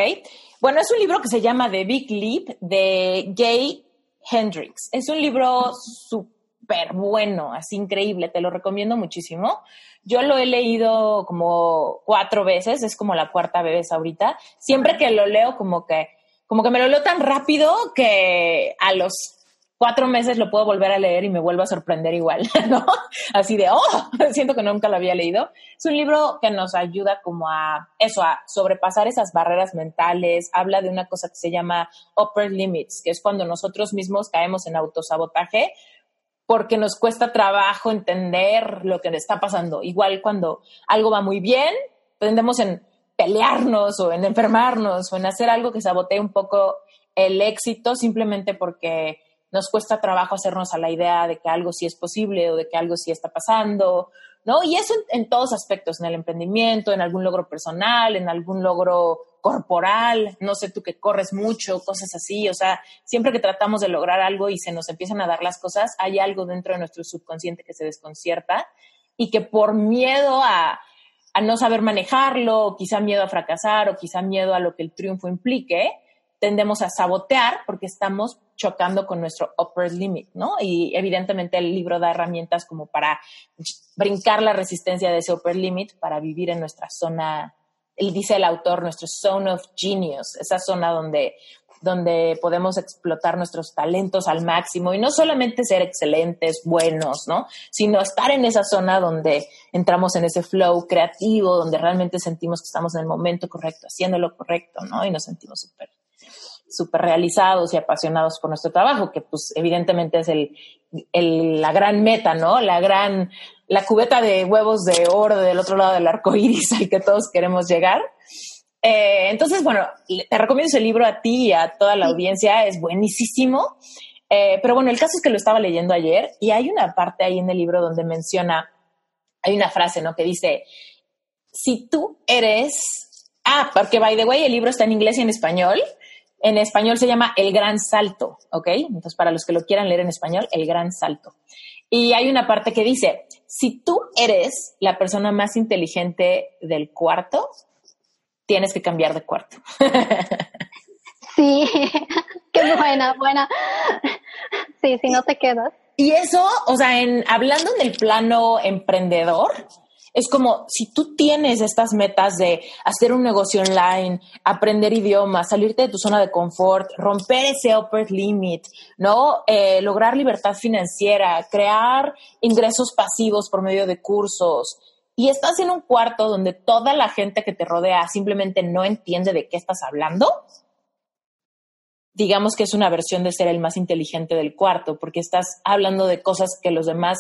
Bueno, es un libro que se llama The Big Leap de Gay Hendrix. Es un libro súper bueno, así increíble, te lo recomiendo muchísimo. Yo lo he leído como cuatro veces, es como la cuarta vez ahorita. Siempre que lo leo, como que como que me lo leo tan rápido que a los cuatro meses lo puedo volver a leer y me vuelvo a sorprender igual, ¿no? Así de, oh, siento que nunca lo había leído. Es un libro que nos ayuda como a eso, a sobrepasar esas barreras mentales. Habla de una cosa que se llama upper limits, que es cuando nosotros mismos caemos en autosabotaje porque nos cuesta trabajo entender lo que está pasando. Igual cuando algo va muy bien, tendemos en pelearnos o en enfermarnos o en hacer algo que sabotee un poco el éxito simplemente porque nos cuesta trabajo hacernos a la idea de que algo sí es posible o de que algo sí está pasando, ¿no? Y eso en, todos aspectos, en el emprendimiento, en algún logro personal, en algún logro corporal, no sé tú que corres mucho, cosas así, o sea, siempre que tratamos de lograr algo y se nos empiezan a dar las cosas, hay algo dentro de nuestro subconsciente que se desconcierta y que por miedo a, a no saber manejarlo, o quizá miedo a fracasar, o quizá miedo a lo que el triunfo implique, tendemos a sabotear porque estamos chocando con nuestro upper limit, ¿no? Y evidentemente el libro da herramientas como para brincar la resistencia de ese upper limit para vivir en nuestra zona, él dice el autor, nuestro zone of genius, esa zona donde donde podemos explotar nuestros talentos al máximo y no solamente ser excelentes, buenos, ¿no? Sino estar en esa zona donde entramos en ese flow creativo, donde realmente sentimos que estamos en el momento correcto, haciendo lo correcto, ¿no? Y nos sentimos súper súper realizados y apasionados por nuestro trabajo, que pues evidentemente es el, la gran meta, ¿no? La gran, la cubeta de huevos de oro del otro lado del arco iris al que todos queremos llegar. Eh, entonces, bueno, te recomiendo ese libro a ti y a toda la audiencia, es buenísimo. Eh, pero bueno, el caso es que lo estaba leyendo ayer y hay una parte ahí en el libro donde menciona, hay una frase, ¿no? Que dice, si tú eres, ah, porque by the way, el libro está en inglés y en español. En español se llama El Gran Salto, ¿ok? Entonces, para los que lo quieran leer en español, El Gran Salto. Y hay una parte que dice, si tú eres la persona más inteligente del cuarto, tienes que cambiar de cuarto. sí, qué buena, buena. Sí, si no te quedas. Y eso, o sea, en, hablando en el plano emprendedor, es como si tú tienes estas metas de hacer un negocio online, aprender idiomas, salirte de tu zona de confort, romper ese upper limit, ¿no? Eh, lograr libertad financiera, crear ingresos pasivos por medio de cursos, y estás en un cuarto donde toda la gente que te rodea simplemente no entiende de qué estás hablando, digamos que es una versión de ser el más inteligente del cuarto, porque estás hablando de cosas que los demás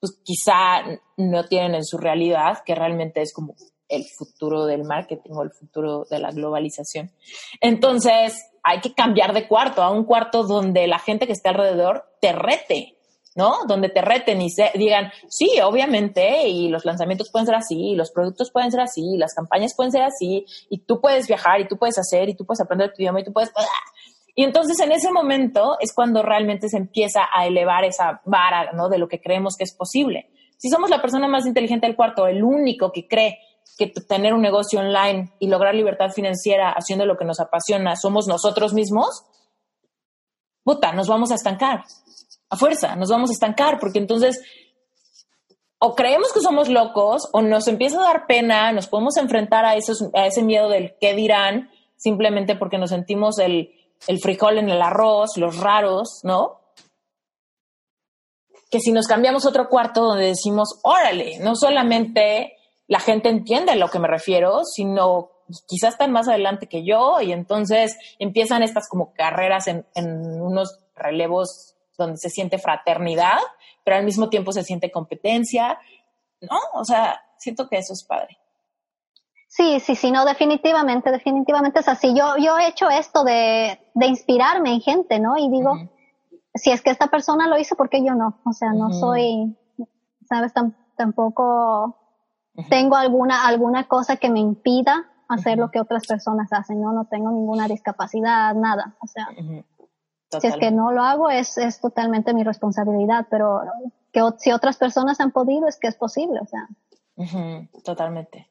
pues quizá no tienen en su realidad, que realmente es como el futuro del marketing o el futuro de la globalización. Entonces, hay que cambiar de cuarto a un cuarto donde la gente que está alrededor te rete, ¿no? Donde te reten y se, digan, sí, obviamente, y los lanzamientos pueden ser así, los productos pueden ser así, las campañas pueden ser así, y tú puedes viajar, y tú puedes hacer, y tú puedes aprender tu idioma, y tú puedes... Y entonces en ese momento es cuando realmente se empieza a elevar esa vara, ¿no? De lo que creemos que es posible. Si somos la persona más inteligente del cuarto, el único que cree que tener un negocio online y lograr libertad financiera haciendo lo que nos apasiona somos nosotros mismos, puta, nos vamos a estancar a fuerza, nos vamos a estancar, porque entonces o creemos que somos locos o nos empieza a dar pena, nos podemos enfrentar a, esos, a ese miedo del qué dirán, simplemente porque nos sentimos el, el frijol en el arroz, los raros, ¿no? Que si nos cambiamos otro cuarto donde decimos, órale, no solamente la gente entiende a lo que me refiero, sino quizás están más adelante que yo y entonces empiezan estas como carreras en, en unos relevos donde se siente fraternidad, pero al mismo tiempo se siente competencia, ¿no? O sea, siento que eso es padre. Sí, sí, sí, no, definitivamente, definitivamente es así. Yo, yo he hecho esto de, de inspirarme en gente, ¿no? Y digo, si es que esta persona lo hizo, ¿por qué yo no? O sea, no soy, sabes, tampoco tengo alguna, alguna cosa que me impida hacer lo que otras personas hacen, ¿no? No tengo ninguna discapacidad, nada. O sea, si es que no lo hago, es, es totalmente mi responsabilidad, pero que si otras personas han podido, es que es posible, o sea. Totalmente.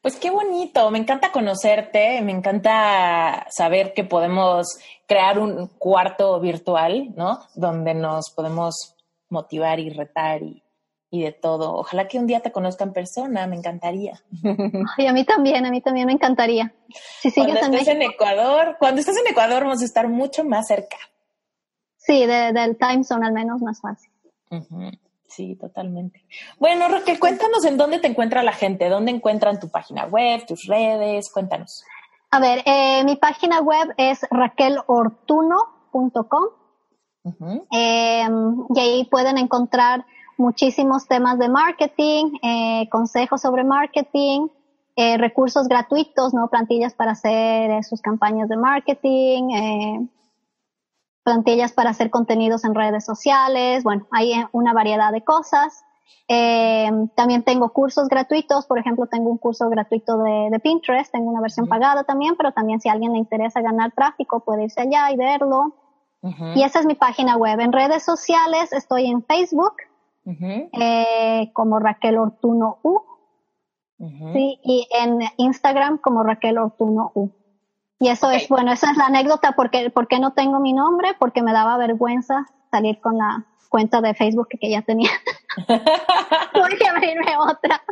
Pues qué bonito, me encanta conocerte, me encanta saber que podemos crear un cuarto virtual, ¿no? Donde nos podemos motivar y retar y, de todo. Ojalá que un día te conozca en persona, me encantaría. Y a mí también, a mí también me encantaría. Si sigues cuando estés en, Ecuador, cuando estés en Ecuador vamos a estar mucho más cerca. Sí, del time zone al menos más fácil. Sí, totalmente. Bueno, Raquel, cuéntanos en dónde te encuentra la gente, dónde encuentran tu página web, tus redes, cuéntanos. A ver, eh, mi página web es raquelortuno.com em, y ahí pueden encontrar muchísimos temas de marketing, eh, consejos sobre marketing, eh, recursos gratuitos, ¿no? Plantillas para hacer sus campañas de marketing, plantillas para hacer contenidos en redes sociales, bueno, hay una variedad de cosas. Eh, también tengo cursos gratuitos, por ejemplo, tengo un curso gratuito de, Pinterest, tengo una versión pagada también, pero también si a alguien le interesa ganar tráfico puede irse allá y verlo. Y esa es mi página web. En redes sociales estoy en Facebook eh, como Raquel Ortuno U. sí, y en Instagram como Raquel Ortuno U. Y eso es, bueno, esa es la anécdota, porque, porque no tengo mi nombre, porque me daba vergüenza salir con la cuenta de Facebook que ya tenía. Tuve que abrirme otra.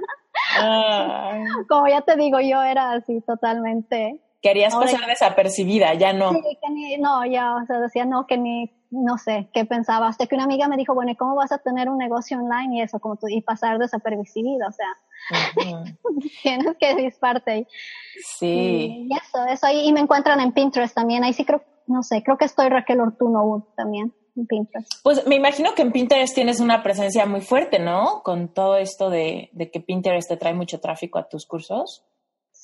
Como ya te digo, yo era así totalmente. Querías pasar desapercibida, ya no. Sí, que ni, no, ya, o sea, decía no, que ni, no sé, qué pensaba. Hasta que una amiga me dijo, bueno, ¿y cómo vas a tener un negocio online y eso, como tú, y pasar desapercibida? O sea, Tienes que disparte ahí. Sí. Y eso, eso ahí. Y me encuentran en Pinterest también. Ahí sí creo, no sé, creo que estoy Raquel Ortuno también en Pinterest. Pues me imagino que en Pinterest tienes una presencia muy fuerte, ¿no? Con todo esto de, de que Pinterest te trae mucho tráfico a tus cursos.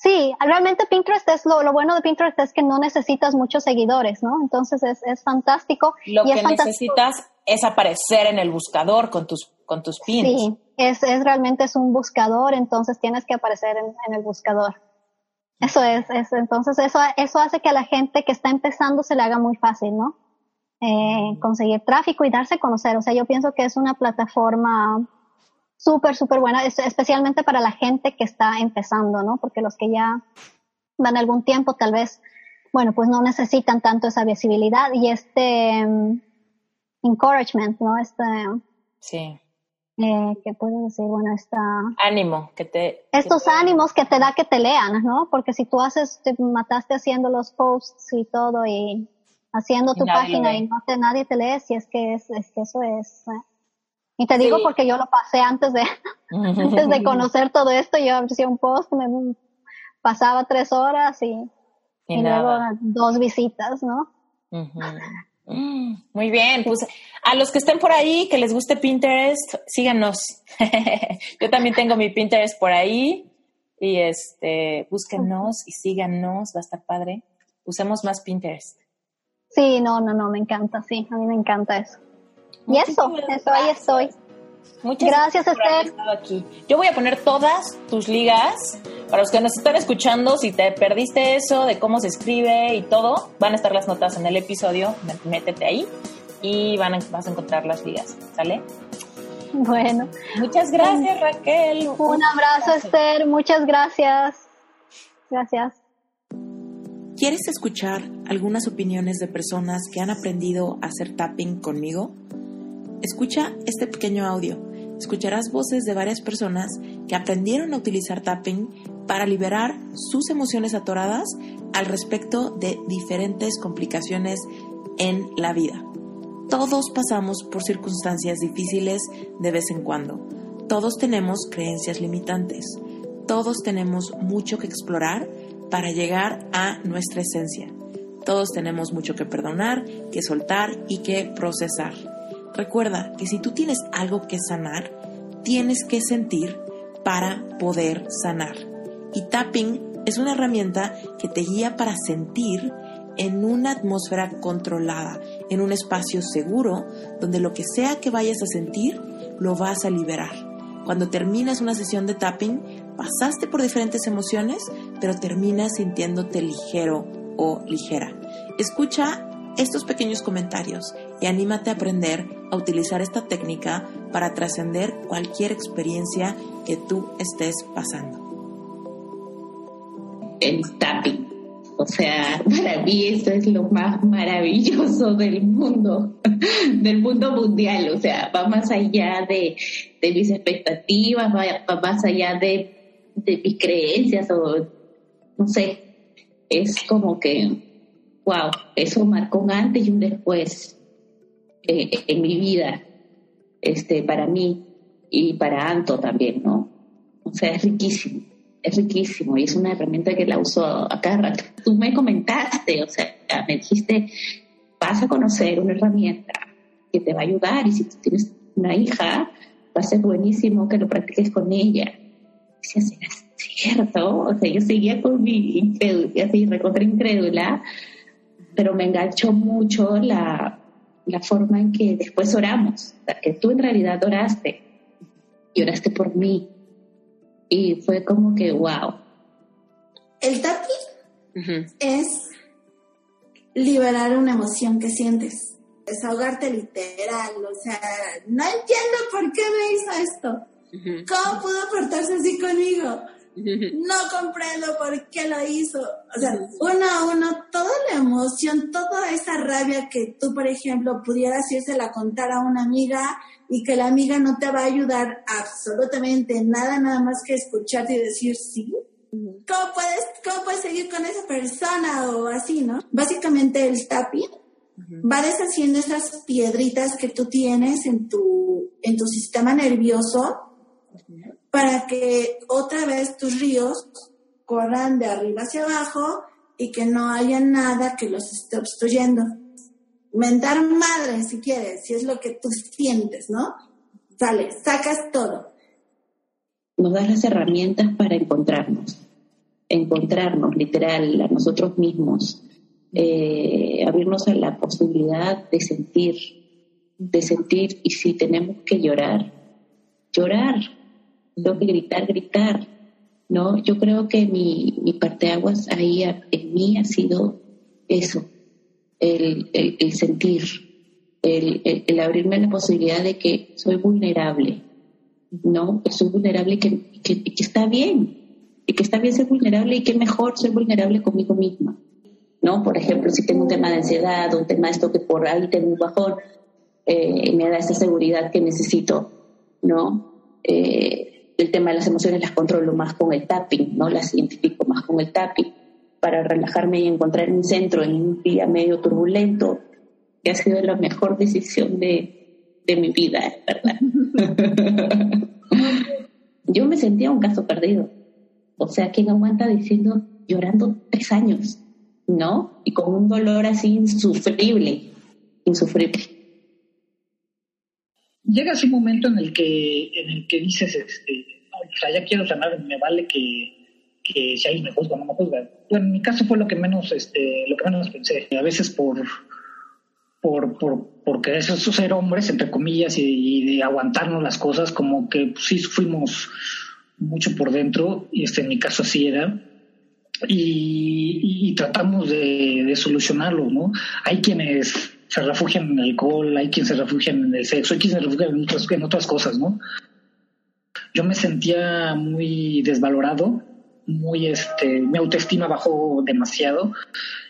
Sí, realmente Pinterest es lo, lo, bueno de Pinterest es que no necesitas muchos seguidores, ¿no? Entonces es, es fantástico. Lo que necesitas es aparecer en el buscador con tus, con tus pins. Sí, es, es realmente es un buscador, entonces tienes que aparecer en, en el buscador. Eso es, es, entonces eso, eso hace que a la gente que está empezando se le haga muy fácil, ¿no? Eh, conseguir tráfico y darse a conocer. O sea, yo pienso que es una plataforma súper, súper buena, especialmente para la gente que está empezando, ¿no? Porque los que ya van algún tiempo, tal vez, bueno, pues no necesitan tanto esa visibilidad y este um, encouragement, ¿no? Este. Sí. Eh, ¿Qué puedo decir? Bueno, esta. Ánimo, que te. Estos ánimos que te da que te lean, ¿no? Porque si tú haces, te mataste haciendo los posts y todo y haciendo tu página y no te, nadie te lee, si es que es, es que eso es. ¿eh? Y te digo porque yo lo pasé antes de, antes de conocer todo esto. Yo hacía un post, me pasaba tres horas y, y, luego dos visitas, ¿no? Muy bien, pues a los que estén por ahí, que les guste Pinterest, síganos. yo también tengo mi Pinterest por ahí y este, búsquenos y síganos, va a estar padre. Usemos más Pinterest. Sí, no, no, no, me encanta, sí, a mí me encanta eso. Y eso, eso ahí estoy. Muchas gracias, Esther. Aquí. Yo voy a poner todas tus ligas para los que nos están escuchando. Si te perdiste eso de cómo se escribe y todo, van a estar las notas en el episodio. Métete ahí y van a, vas a encontrar las ligas. ¿Sale? Bueno. Muchas gracias, Raquel. Un abrazo, Esther. Muchas gracias. Gracias. ¿Quieres escuchar algunas opiniones de personas que han aprendido a hacer tapping conmigo? Escucha este pequeño audio escucharás voces de varias personas que aprendieron a utilizar tapping para liberar sus emociones atoradas al respecto de diferentes complicaciones en la vida. Todos pasamos por circunstancias difíciles de vez en cuando. Todos tenemos creencias limitantes. Todos tenemos mucho que explorar para llegar a nuestra esencia. Todos tenemos mucho que perdonar, que soltar y que procesar. Recuerda que si tú tienes algo que sanar, tienes que sentir para poder sanar. Y tapping es una herramienta que te guía para sentir en una atmósfera controlada, en un espacio seguro, donde lo que sea que vayas a sentir, lo vas a liberar. Cuando terminas una sesión de tapping, pasaste por diferentes emociones, pero terminas sintiéndote ligero o ligera. Escucha estos pequeños comentarios y anímate a aprender a utilizar esta técnica para trascender cualquier experiencia que tú estés pasando. El tapping. O sea, para mí esto es lo más maravilloso del mundo, del mundo mundial. O sea, va más allá de, mis expectativas, va, más allá de, de mis creencias o no sé. Es como que wow, eso marcó un antes y un después eh, en mi vida, este, para mí y para Anto también, ¿no? O sea, es riquísimo, es riquísimo y es una herramienta que la uso a cada rato. Tú me comentaste, o sea, me dijiste, vas a conocer una herramienta que te va a ayudar y si tú tienes una hija, va a ser buenísimo que lo practiques con ella. Y si es cierto, o sea, yo seguía con mi incrédula, así recontra incrédula, pero me enganchó mucho la, forma en que después oramos, que tú en realidad oraste y oraste por mí. Y fue como que, wow. El tapping es liberar una emoción que sientes, desahogarte literal, o sea, no entiendo por qué me hizo esto. ¿Cómo pudo portarse así conmigo? no comprendo por qué lo hizo. O sea, uno a uno, toda la emoción, toda esa rabia que tú, por ejemplo, pudieras la contar a una amiga y que la amiga no te va a ayudar absolutamente nada, nada más que escucharte y decir sí. ¿Cómo puedes, ¿Cómo puedes seguir con esa persona o así, no? Básicamente el tapping va deshaciendo esas piedritas que tú tienes en tu, en tu sistema nervioso para que otra vez tus ríos corran de arriba hacia abajo y que no haya nada que los esté obstruyendo. Mentar madre, si quieres, si es lo que tú sientes, ¿no? Sale, sacas todo. Nos das las herramientas para encontrarnos, encontrarnos literal a nosotros mismos, eh, abrirnos a la posibilidad de sentir, de sentir y si tenemos que llorar, llorar, que gritar, gritar, ¿no? Yo creo que mi, mi parteaguas ahí en mí ha sido eso, el, el, sentir, el, el, abrirme a la posibilidad de que soy vulnerable, ¿no? Soy vulnerable y que, que, que, está bien, y que está bien ser vulnerable y que mejor ser vulnerable conmigo misma, ¿no? Por ejemplo, si tengo un tema de ansiedad, un tema de esto que por ahí tengo un bajón, eh, me da esa seguridad que necesito, ¿no? Eh, el tema de las emociones las controlo más con el tapping, ¿no? Las identifico más con el tapping para relajarme y encontrar mi centro en un día medio turbulento, que ha sido la mejor decisión de, de mi vida, ¿verdad? Yo me sentía un caso perdido. O sea, ¿quién aguanta diciendo, llorando tres años, ¿no? Y con un dolor así insufrible, insufrible llegas un momento en el que, en el que dices, este, o sea, ya quiero sanar, me vale que, que si alguien me juzga o no me juzga. Bueno, en mi caso fue lo que menos, este, lo menos pensé. A veces por, por, por, por querer ser hombres, entre comillas, y, de aguantarnos las cosas, como que sí fuimos mucho por dentro, y este, en mi caso así era. Y, y, tratamos de, de, solucionarlo, ¿no? Hay quienes se refugian en el alcohol, hay quienes se refugian en el sexo, hay quienes se refugian en otras, en otras cosas, ¿no? Yo me sentía muy desvalorado, muy este, mi autoestima bajó demasiado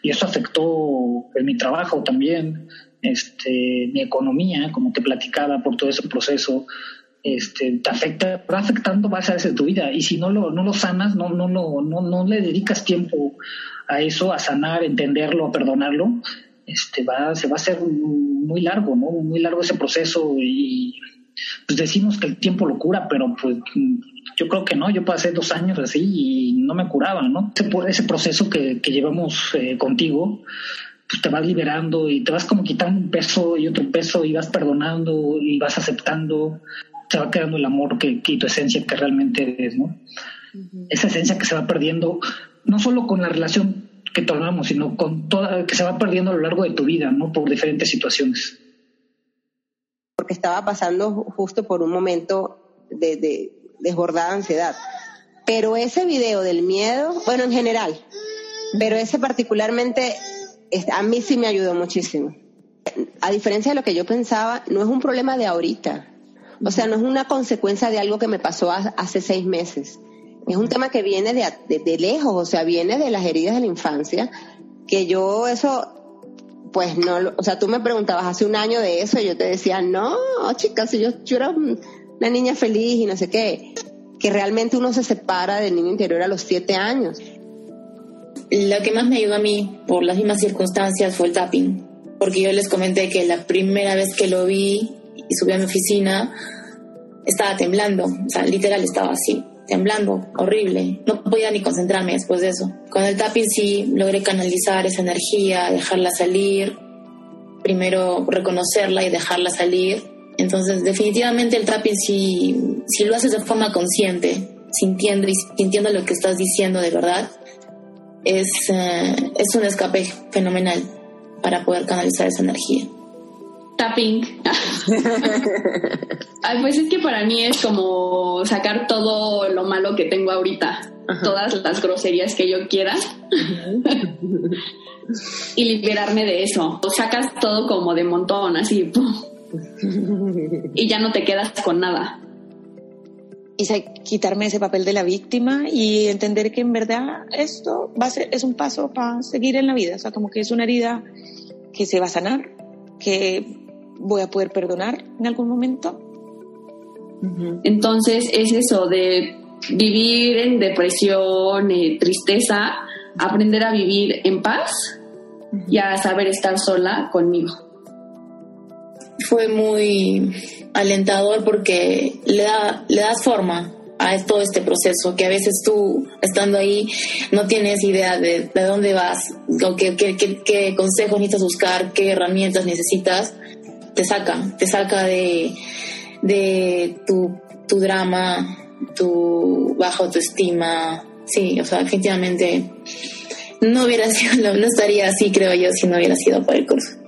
y eso afectó en mi trabajo también, este, mi economía, como te platicaba por todo ese proceso, este, te afecta, va afectando varias áreas de tu vida y si no lo, no lo sanas, no, no, no, no, no le dedicas tiempo a eso, a sanar, entenderlo, a perdonarlo, este, va, se va a hacer muy largo, ¿no? Muy largo ese proceso y pues decimos que el tiempo lo cura, pero pues yo creo que no, yo pasé dos años así y no me curaba, ¿no? Ese, ese proceso que, que llevamos eh, contigo, pues te vas liberando y te vas como quitando un peso y otro peso y vas perdonando y vas aceptando, te va quedando el amor que, que tu esencia que realmente eres, ¿no? Esa esencia que se va perdiendo, no solo con la relación que tomamos, sino con toda, que se va perdiendo a lo largo de tu vida, ¿no? Por diferentes situaciones. Porque estaba pasando justo por un momento de, de desbordada ansiedad. Pero ese video del miedo, bueno, en general, pero ese particularmente, a mí sí me ayudó muchísimo. A diferencia de lo que yo pensaba, no es un problema de ahorita. O sea, no es una consecuencia de algo que me pasó hace seis meses es un tema que viene de, lejos, o sea, viene de las heridas de la infancia, que yo eso, pues no, o sea, tú me preguntabas hace un año de eso y yo te decía, no, chicas, yo, yo era una niña feliz y no sé qué, que realmente uno se separa del niño interior a los siete años. Lo que más me ayudó a mí, por las mismas circunstancias, fue el tapping, porque yo les comenté que la primera vez que lo vi y subí a mi oficina, estaba temblando, o sea, literal estaba así temblando, horrible. No podía ni concentrarme después de eso. Con el tapping sí logré canalizar esa energía, dejarla salir, primero reconocerla y dejarla salir. Entonces, definitivamente el tapping si, si lo haces de forma consciente, sintiendo sintiendo lo que estás diciendo de verdad, es, eh, es un escape fenomenal para poder canalizar esa energía tapping. pues es que para mí es como sacar todo lo malo que tengo ahorita, todas las groserías que yo quiera y liberarme de eso. O sacas todo como de montón, así, y ya no te quedas con nada. Y quitarme ese papel de la víctima y entender que en verdad esto va a ser, es un paso para seguir en la vida, o sea, como que es una herida que se va a sanar, que voy a poder perdonar en algún momento. Entonces es eso de vivir en depresión, eh, tristeza, aprender a vivir en paz y a saber estar sola conmigo. Fue muy alentador porque le, da, le das forma a todo este proceso, que a veces tú, estando ahí, no tienes idea de, de dónde vas, o qué, qué, qué, consejos necesitas buscar, qué herramientas necesitas, te saca, te saca de, de tu, tu drama, tu baja autoestima. Sí, o sea, definitivamente no hubiera sido, no estaría así, creo yo, si no hubiera sido por el curso.